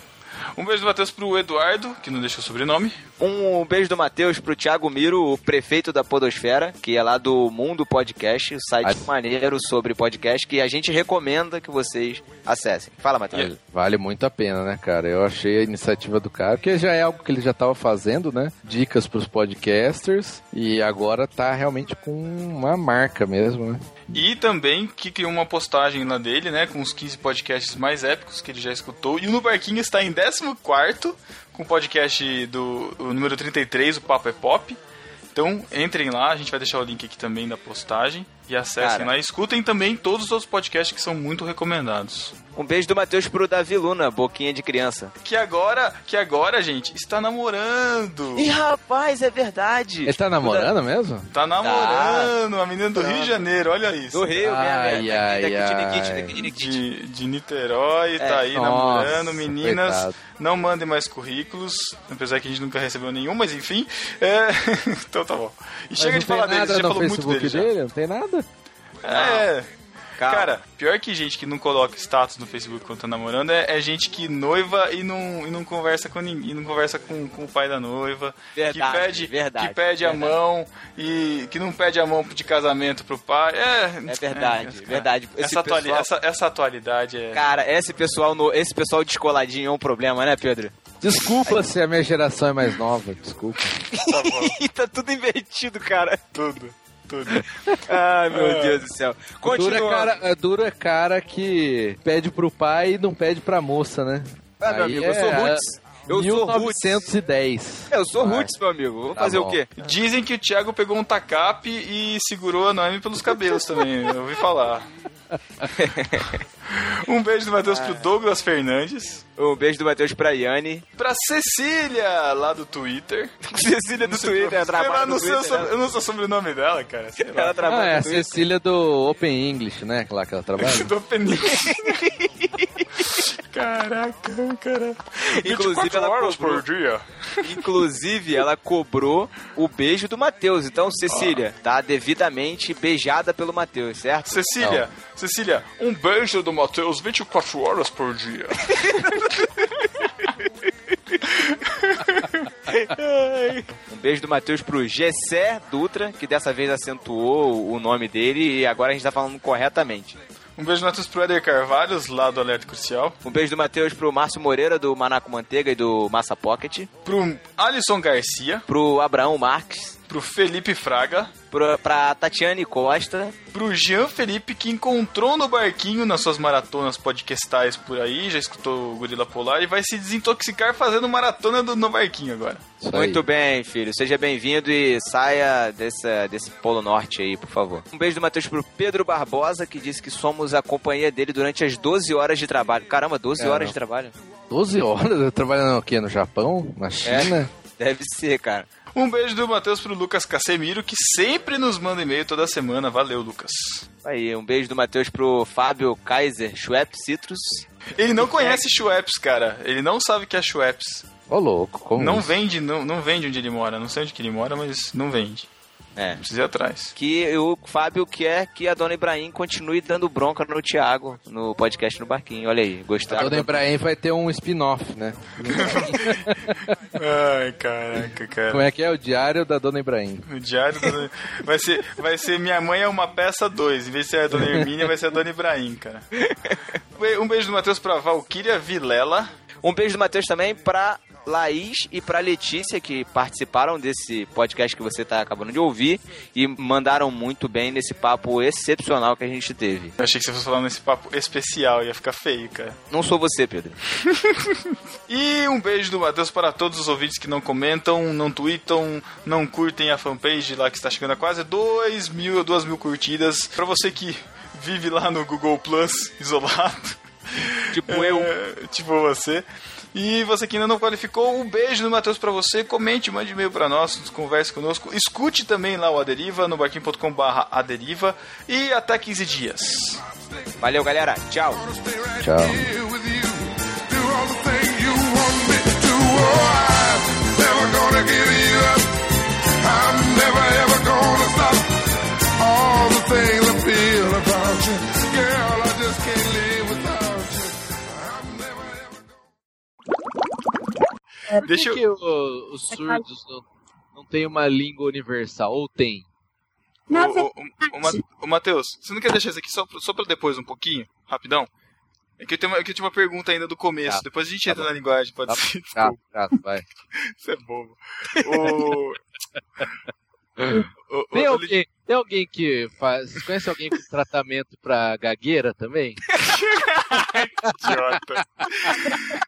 Um beijo do Matheus pro Eduardo, que não deixou o sobrenome. Um beijo do Matheus pro Thiago Miro, o prefeito da Podosfera, que é lá do Mundo Podcast, o site maneiro sobre podcast que a gente recomenda que vocês acessem. Fala, Matheus. Vale muito a pena, né, cara? Eu achei a iniciativa do cara, porque já é algo que ele já tava fazendo, né? Dicas pros podcasters. E agora tá realmente com uma marca mesmo, né? E também que criou uma postagem lá dele, né? Com os 15 podcasts mais épicos que ele já escutou. E o No Barquinho está em 14 com o podcast do o número 33, o Papo é Pop. Então entrem lá, a gente vai deixar o link aqui também da postagem. E acessem Cara. lá. E escutem também todos os outros podcasts que são muito recomendados. Um beijo do Matheus pro Davi Luna, boquinha de criança. Que agora, que agora, gente, está namorando. Ih, rapaz, é verdade. Ele tá namorando mesmo? Tá namorando, a menina do Rio de Janeiro, olha isso. Do Rio, Ai, minha ai, daqui ai. Nikit, daqui de Nikit. de, Niterói, tá aí Nossa, namorando. Meninas, coitado. não mandem mais currículos, apesar que a gente nunca recebeu nenhum, mas enfim. É... então tá bom. E Mas chega não de falar dele, já no falou muito Facebook dele. já. dele? Não tem nada? É. Calma. Cara, pior que gente que não coloca status no Facebook quando tá namorando é, é gente que noiva e não, e não conversa com ninguém, e não conversa com, com o pai da noiva, Verdade, que pede, verdade, que pede a verdade. mão e que não pede a mão de casamento pro pai. É, É verdade, cara, verdade. Esse Essa, atuali- pessoal- essa, essa atualidade é. Cara, esse pessoal, no, esse pessoal descoladinho é um problema, né, Pedro? Desculpa se a minha geração é mais nova, desculpa. tá tudo invertido, cara. Tudo, tudo. Ai, meu É. Deus do céu. Duro é, Continua. cara, é duro é cara que pede pro pai e não pede pra moça, né? Ah, meu Aí amigo, eu é- sou roots. Eu sou Roots. 1910. Eu sou Vai. Roots, meu amigo. Vou Tá fazer bom. o quê? Dizem que o Thiago pegou um tacape e segurou a Noemi pelos cabelos também. Eu ouvi falar. Um beijo do Matheus pro Douglas Fernandes. Um beijo do Matheus pra Yane. Pra Cecília, lá do Twitter. Cecília do Twitter, lá, trabalha não no Twitter, né? Eu não sei o sobrenome dela, cara. Sei lá. Ela Ah, trabalha é a. Cecília do Open English, né? Lá que ela trabalha. Do Penin. Caraca, cara. Inclusive, 24 ela horas cobrou. por dia. Inclusive, ela cobrou o beijo do Matheus. Então, Cecília, tá devidamente beijada pelo Matheus, certo? Cecília, Cecília, um beijo do Matheus 24 horas por dia. Um beijo do Matheus pro Gessé Dutra, que dessa vez acentuou o nome dele e agora a gente tá falando corretamente. Um beijo do Matheus pro Eder Carvalhos, lá do Alerta Crucial. Um beijo do Matheus pro Márcio Moreira, do Manaco Manteiga e do Massa Pocket. Pro Alisson Garcia. Pro Abraão Marques. Pro Felipe Fraga. Pro, pra Tatiane Costa. Pro Jean Felipe, que encontrou no barquinho nas suas maratonas podcastais por aí, já escutou o Gorila Polar e vai se desintoxicar fazendo maratona do, no barquinho agora. Isso aí. Muito bem, filho. Seja bem-vindo e saia desse, desse Polo Norte aí, por favor. Um beijo do Matheus pro Pedro Barbosa, que disse que somos a companhia dele durante as 12 horas de trabalho. Caramba, 12 Caramba. horam de trabalho? 12 horas trabalhando o quê? No Japão? Na China? Deve ser, cara. Um beijo do Matheus pro Lucas Casemiro, que sempre nos manda e-mail toda semana. Valeu, Lucas. Aí, um beijo do Matheus pro Fábio Kaiser Schwepp Citrus. Ele não conhece Schweppes, cara. Ele não sabe o que é Schweppes. Ô, louco, como Não isso? vende, não, não vende onde ele mora. Não sei onde que ele mora, mas não vende. É. Precisa ir atrás. Que o Fábio quer que a dona Ibrahim continue dando bronca no Thiago no podcast no Barquinho. Olha aí, A gostaram? Dona Ibrahim vai ter um spin-off, né? Ai, caraca, cara. Como é que é? O Diário da Dona Ibrahim. O diário da... vai ser vai ser Minha Mãe é uma peça 2. Em vez de ser a Dona Hermínia, vai ser a Dona Ibrahim, cara. Um beijo do Matheus pra Valkyria Vilela. Um beijo do Matheus também pra Laís e pra Letícia, que participaram desse podcast que você tá acabando de ouvir e mandaram muito bem nesse papo excepcional que a gente teve. Eu achei que você fosse falar nesse papo especial, ia ficar feio, cara. Não sou você, Pedro. E um beijo do Matheus para todos os ouvintes que não comentam, não tweetam, não curtem a fanpage lá que está chegando a quase 2 mil, 2 mil curtidas. Pra você que vive lá no Google Plus isolado. Tipo eu. É, tipo você. E você que ainda não qualificou, um beijo do Matheus pra você. Comente, mande e-mail pra nós, converse conosco. Escute também lá o Aderiva no barquinho.com barra Aderiva. E até 15 dias. Valeu, galera. Tchau. Tchau. Deixa Por que, eu. que o- os surdos não, não têm uma língua universal? Ou tem? Na Ô, verdade, ô, ô, Ma- ô, Matheus, você não quer deixar isso aqui só, pra- só pra depois um pouquinho? Rapidão? É que eu tenho uma, é que eu tinha uma pergunta ainda do começo. Tá. Depois a gente Tá entra bom. na linguagem, pode Tá ser. Desculpa, chato, vai. Isso é bobo. O... o, Tem o- alguém, tem alguém que faz. Você conhece alguém com tratamento pra gagueira também? idiota.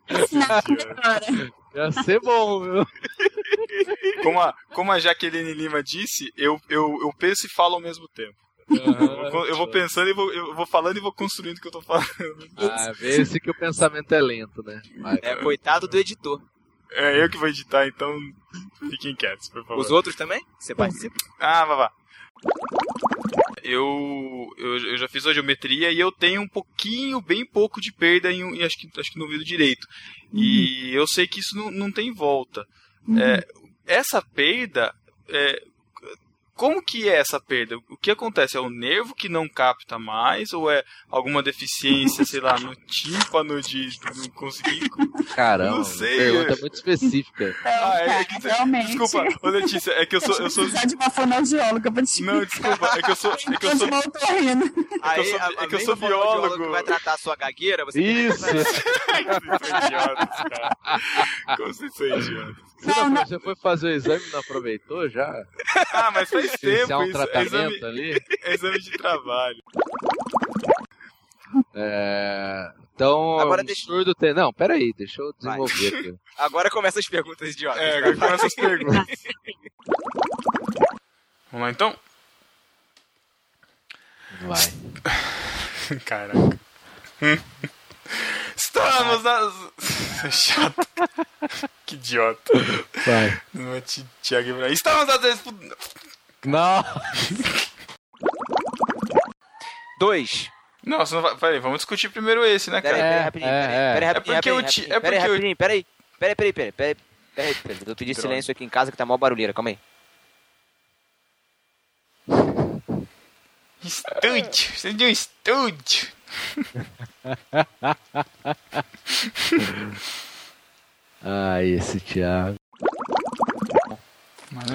agora. Ia ser bom, viu? Como a, como a Jaqueline Lima disse, eu, eu, eu penso e falo ao mesmo tempo. Eu vou, eu vou pensando e vou, eu vou falando e vou construindo o que eu tô falando. Ah, vê-se que o pensamento é lento, né? Vai. É, coitado do editor. É eu que vou editar, então fiquem quietos, por favor. Os outros também? Você participa? Ah, vá, vá. Eu, eu, eu já fiz a geometria e eu tenho um pouquinho, bem pouco de perda em, em acho, que, acho que no ouvido direito. E eu sei que isso não, não tem volta. É, essa perda, é, como que é essa perda? O que acontece? É o nervo que não capta mais? Ou é alguma deficiência, sei lá, no tímpano de não conseguir... Caramba, Não sei. pergunta muito específica. Ah, é, é que, Cara, realmente. desculpa, ô Letícia, é que eu sou... Eu sou precisar de uma fonoaudióloga pra te não, desculpa, é que eu sou... É que eu sou uma otorrina. Aí, sou- é que eu sou biólogo. que vai tratar a sua gagueira, você Isso! Vocês são idiotas, cara. Como vocês são idiotas. Você, não, você foi fazer o exame e não aproveitou já? Ah, mas faz tempo Iniciar um isso. É tratamento exame, ali? é exame de trabalho. É, Então, Agora o deixa- surdo tem. Não, peraí, deixa eu desenvolver aqui. Agora começa as perguntas idiotas. É, agora começa as perguntas. Vamos lá então? Vai. Caraca. Estamos nas. Chato. Que idiota. Vai. Não é Ti- Thiago Ibrahim. Estamos nas disputas. Não. Dois. Nossa, não vai... peraí, vamos discutir primeiro esse, né, Peraí, cara? peraí, É, rapidinho, é, peraí, é. peraí, É rapidinho, porque ti- rapidinho, é peraí, porque o- rapidinho, peraí, peraí, peraí, peraí, peraí, peraí, peraí, eu pedi silêncio aqui em casa que tá mó barulheira, calma aí. Estúdio. Você de um estúdio. Ai, esse Thiago.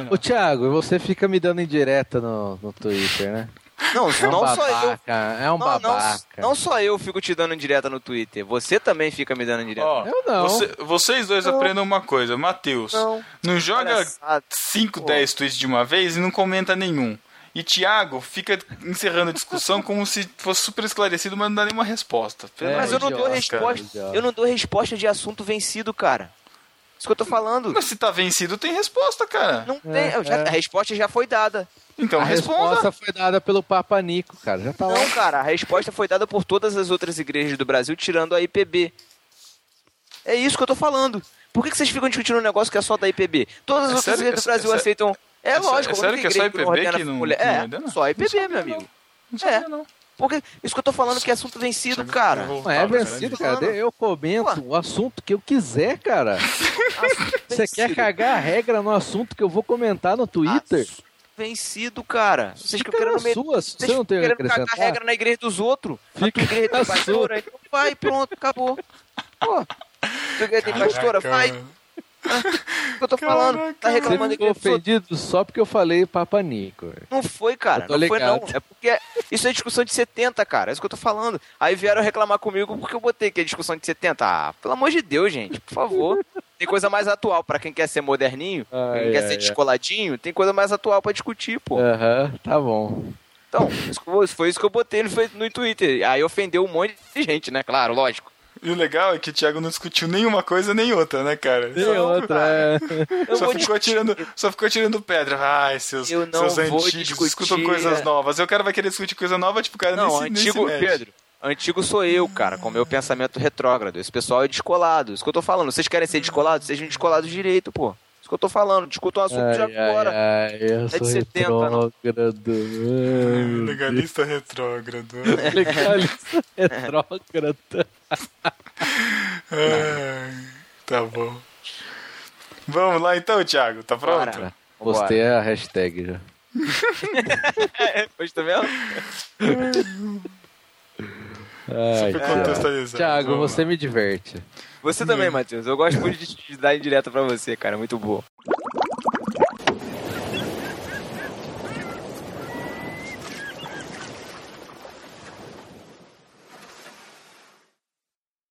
Ô, Thiago, você fica me dando indireta no, no Twitter, né? Não, É um não só eu. babaca, é um Não, não, babaca. não só eu fico te dando indireta no Twitter, você também fica me dando indireta. Ó, Eu não. você- vocês dois aprendam uma coisa. Matheus, Não. não joga Palhaçada. 5, Pô. 10 tweets de uma vez e não comenta nenhum. E Thiago fica encerrando a discussão como se fosse super esclarecido, mas não dá nenhuma resposta. É, Mas eu não de dou cara. resposta. idiota. Eu não dou resposta de assunto vencido, cara. Isso que eu tô falando. Mas se tá vencido, tem resposta, cara. Não tem. eu já- é. A resposta já foi dada. Então A responda. resposta foi dada pelo Papa Nico, cara. Já tá lá. Não, cara, a resposta foi dada por todas as outras igrejas do Brasil, tirando a IPB. É isso que eu tô falando. Por que, que vocês ficam discutindo um negócio que é só da IPB? Todas as É outras sério? igrejas do É Brasil sé- aceitam. É, é lógico, é sério que é só IPB que não- mulher- que não É, ordena? só a IPB, sabia, meu não. amigo. Não sabia, É. não. Porque isso que eu tô falando que é assunto vencido, cara. Não é vencido, cara. Eu comento o assunto que eu quiser, cara. Você quer cagar a regra no assunto que eu vou comentar no Twitter? Assunto vencido, cara. Vocês ficam Fica querendo na meio. sua, se Vocês você não tem querendo cagar regra na igreja dos outros. Fica tua igreja tem na pastora, então vai, pronto, acabou. Pô, tua igreja tem pastora, vai. Mano. O que eu tô falando? Tá reclamando outros. ofendido só porque eu falei Papa Nico. Não foi, cara. Não foi, não. ligado. É porque isso é discussão de 70, cara. É isso que eu tô falando. Aí vieram reclamar comigo porque eu botei que é discussão de 70. Ah, pelo amor de Deus, gente, por favor. Tem coisa mais atual pra quem quer ser moderninho, pra Ai, quem quer ai, ser ai. descoladinho, tem coisa mais atual pra discutir, pô. Aham, tá bom. Então, foi isso que eu botei no, no Twitter. Aí ofendeu um monte de gente, né? Claro, lógico. E o legal é que o Thiago não discutiu nenhuma coisa nem outra, né, cara? Tem Só- outra, é. Eu Só ficou, atirando, só ficou atirando pedra. Ai, seus, Eu não seus vou antigos discutir, escutam coisas é. novas. Eu quero vai querer discutir coisa nova, tipo, o cara Não, nem, nem antigo, mexe. Pedro, antigo sou eu, cara, com meu pensamento retrógrado. Esse pessoal é descolado. Isso que eu tô falando. Vocês querem ser descolados? Sejam descolados direito, pô. Isso que eu tô falando. Discutam um assunto de Ai, agora. ai, ai, eu É de sou 70, não. retrógrado. Legalista retrógrado. Legalista retrógrado. Ai, tá bom. Vamos lá então, Thiago. Tá pronto? Bora. Postei a hashtag já. Hoje tá vendo? Ai, Super Thiago. contextualizado. Thiago, Vamos você me diverte. Você também, hum. Matheus. Eu gosto muito de, de dar indireta pra você, cara. Muito boa.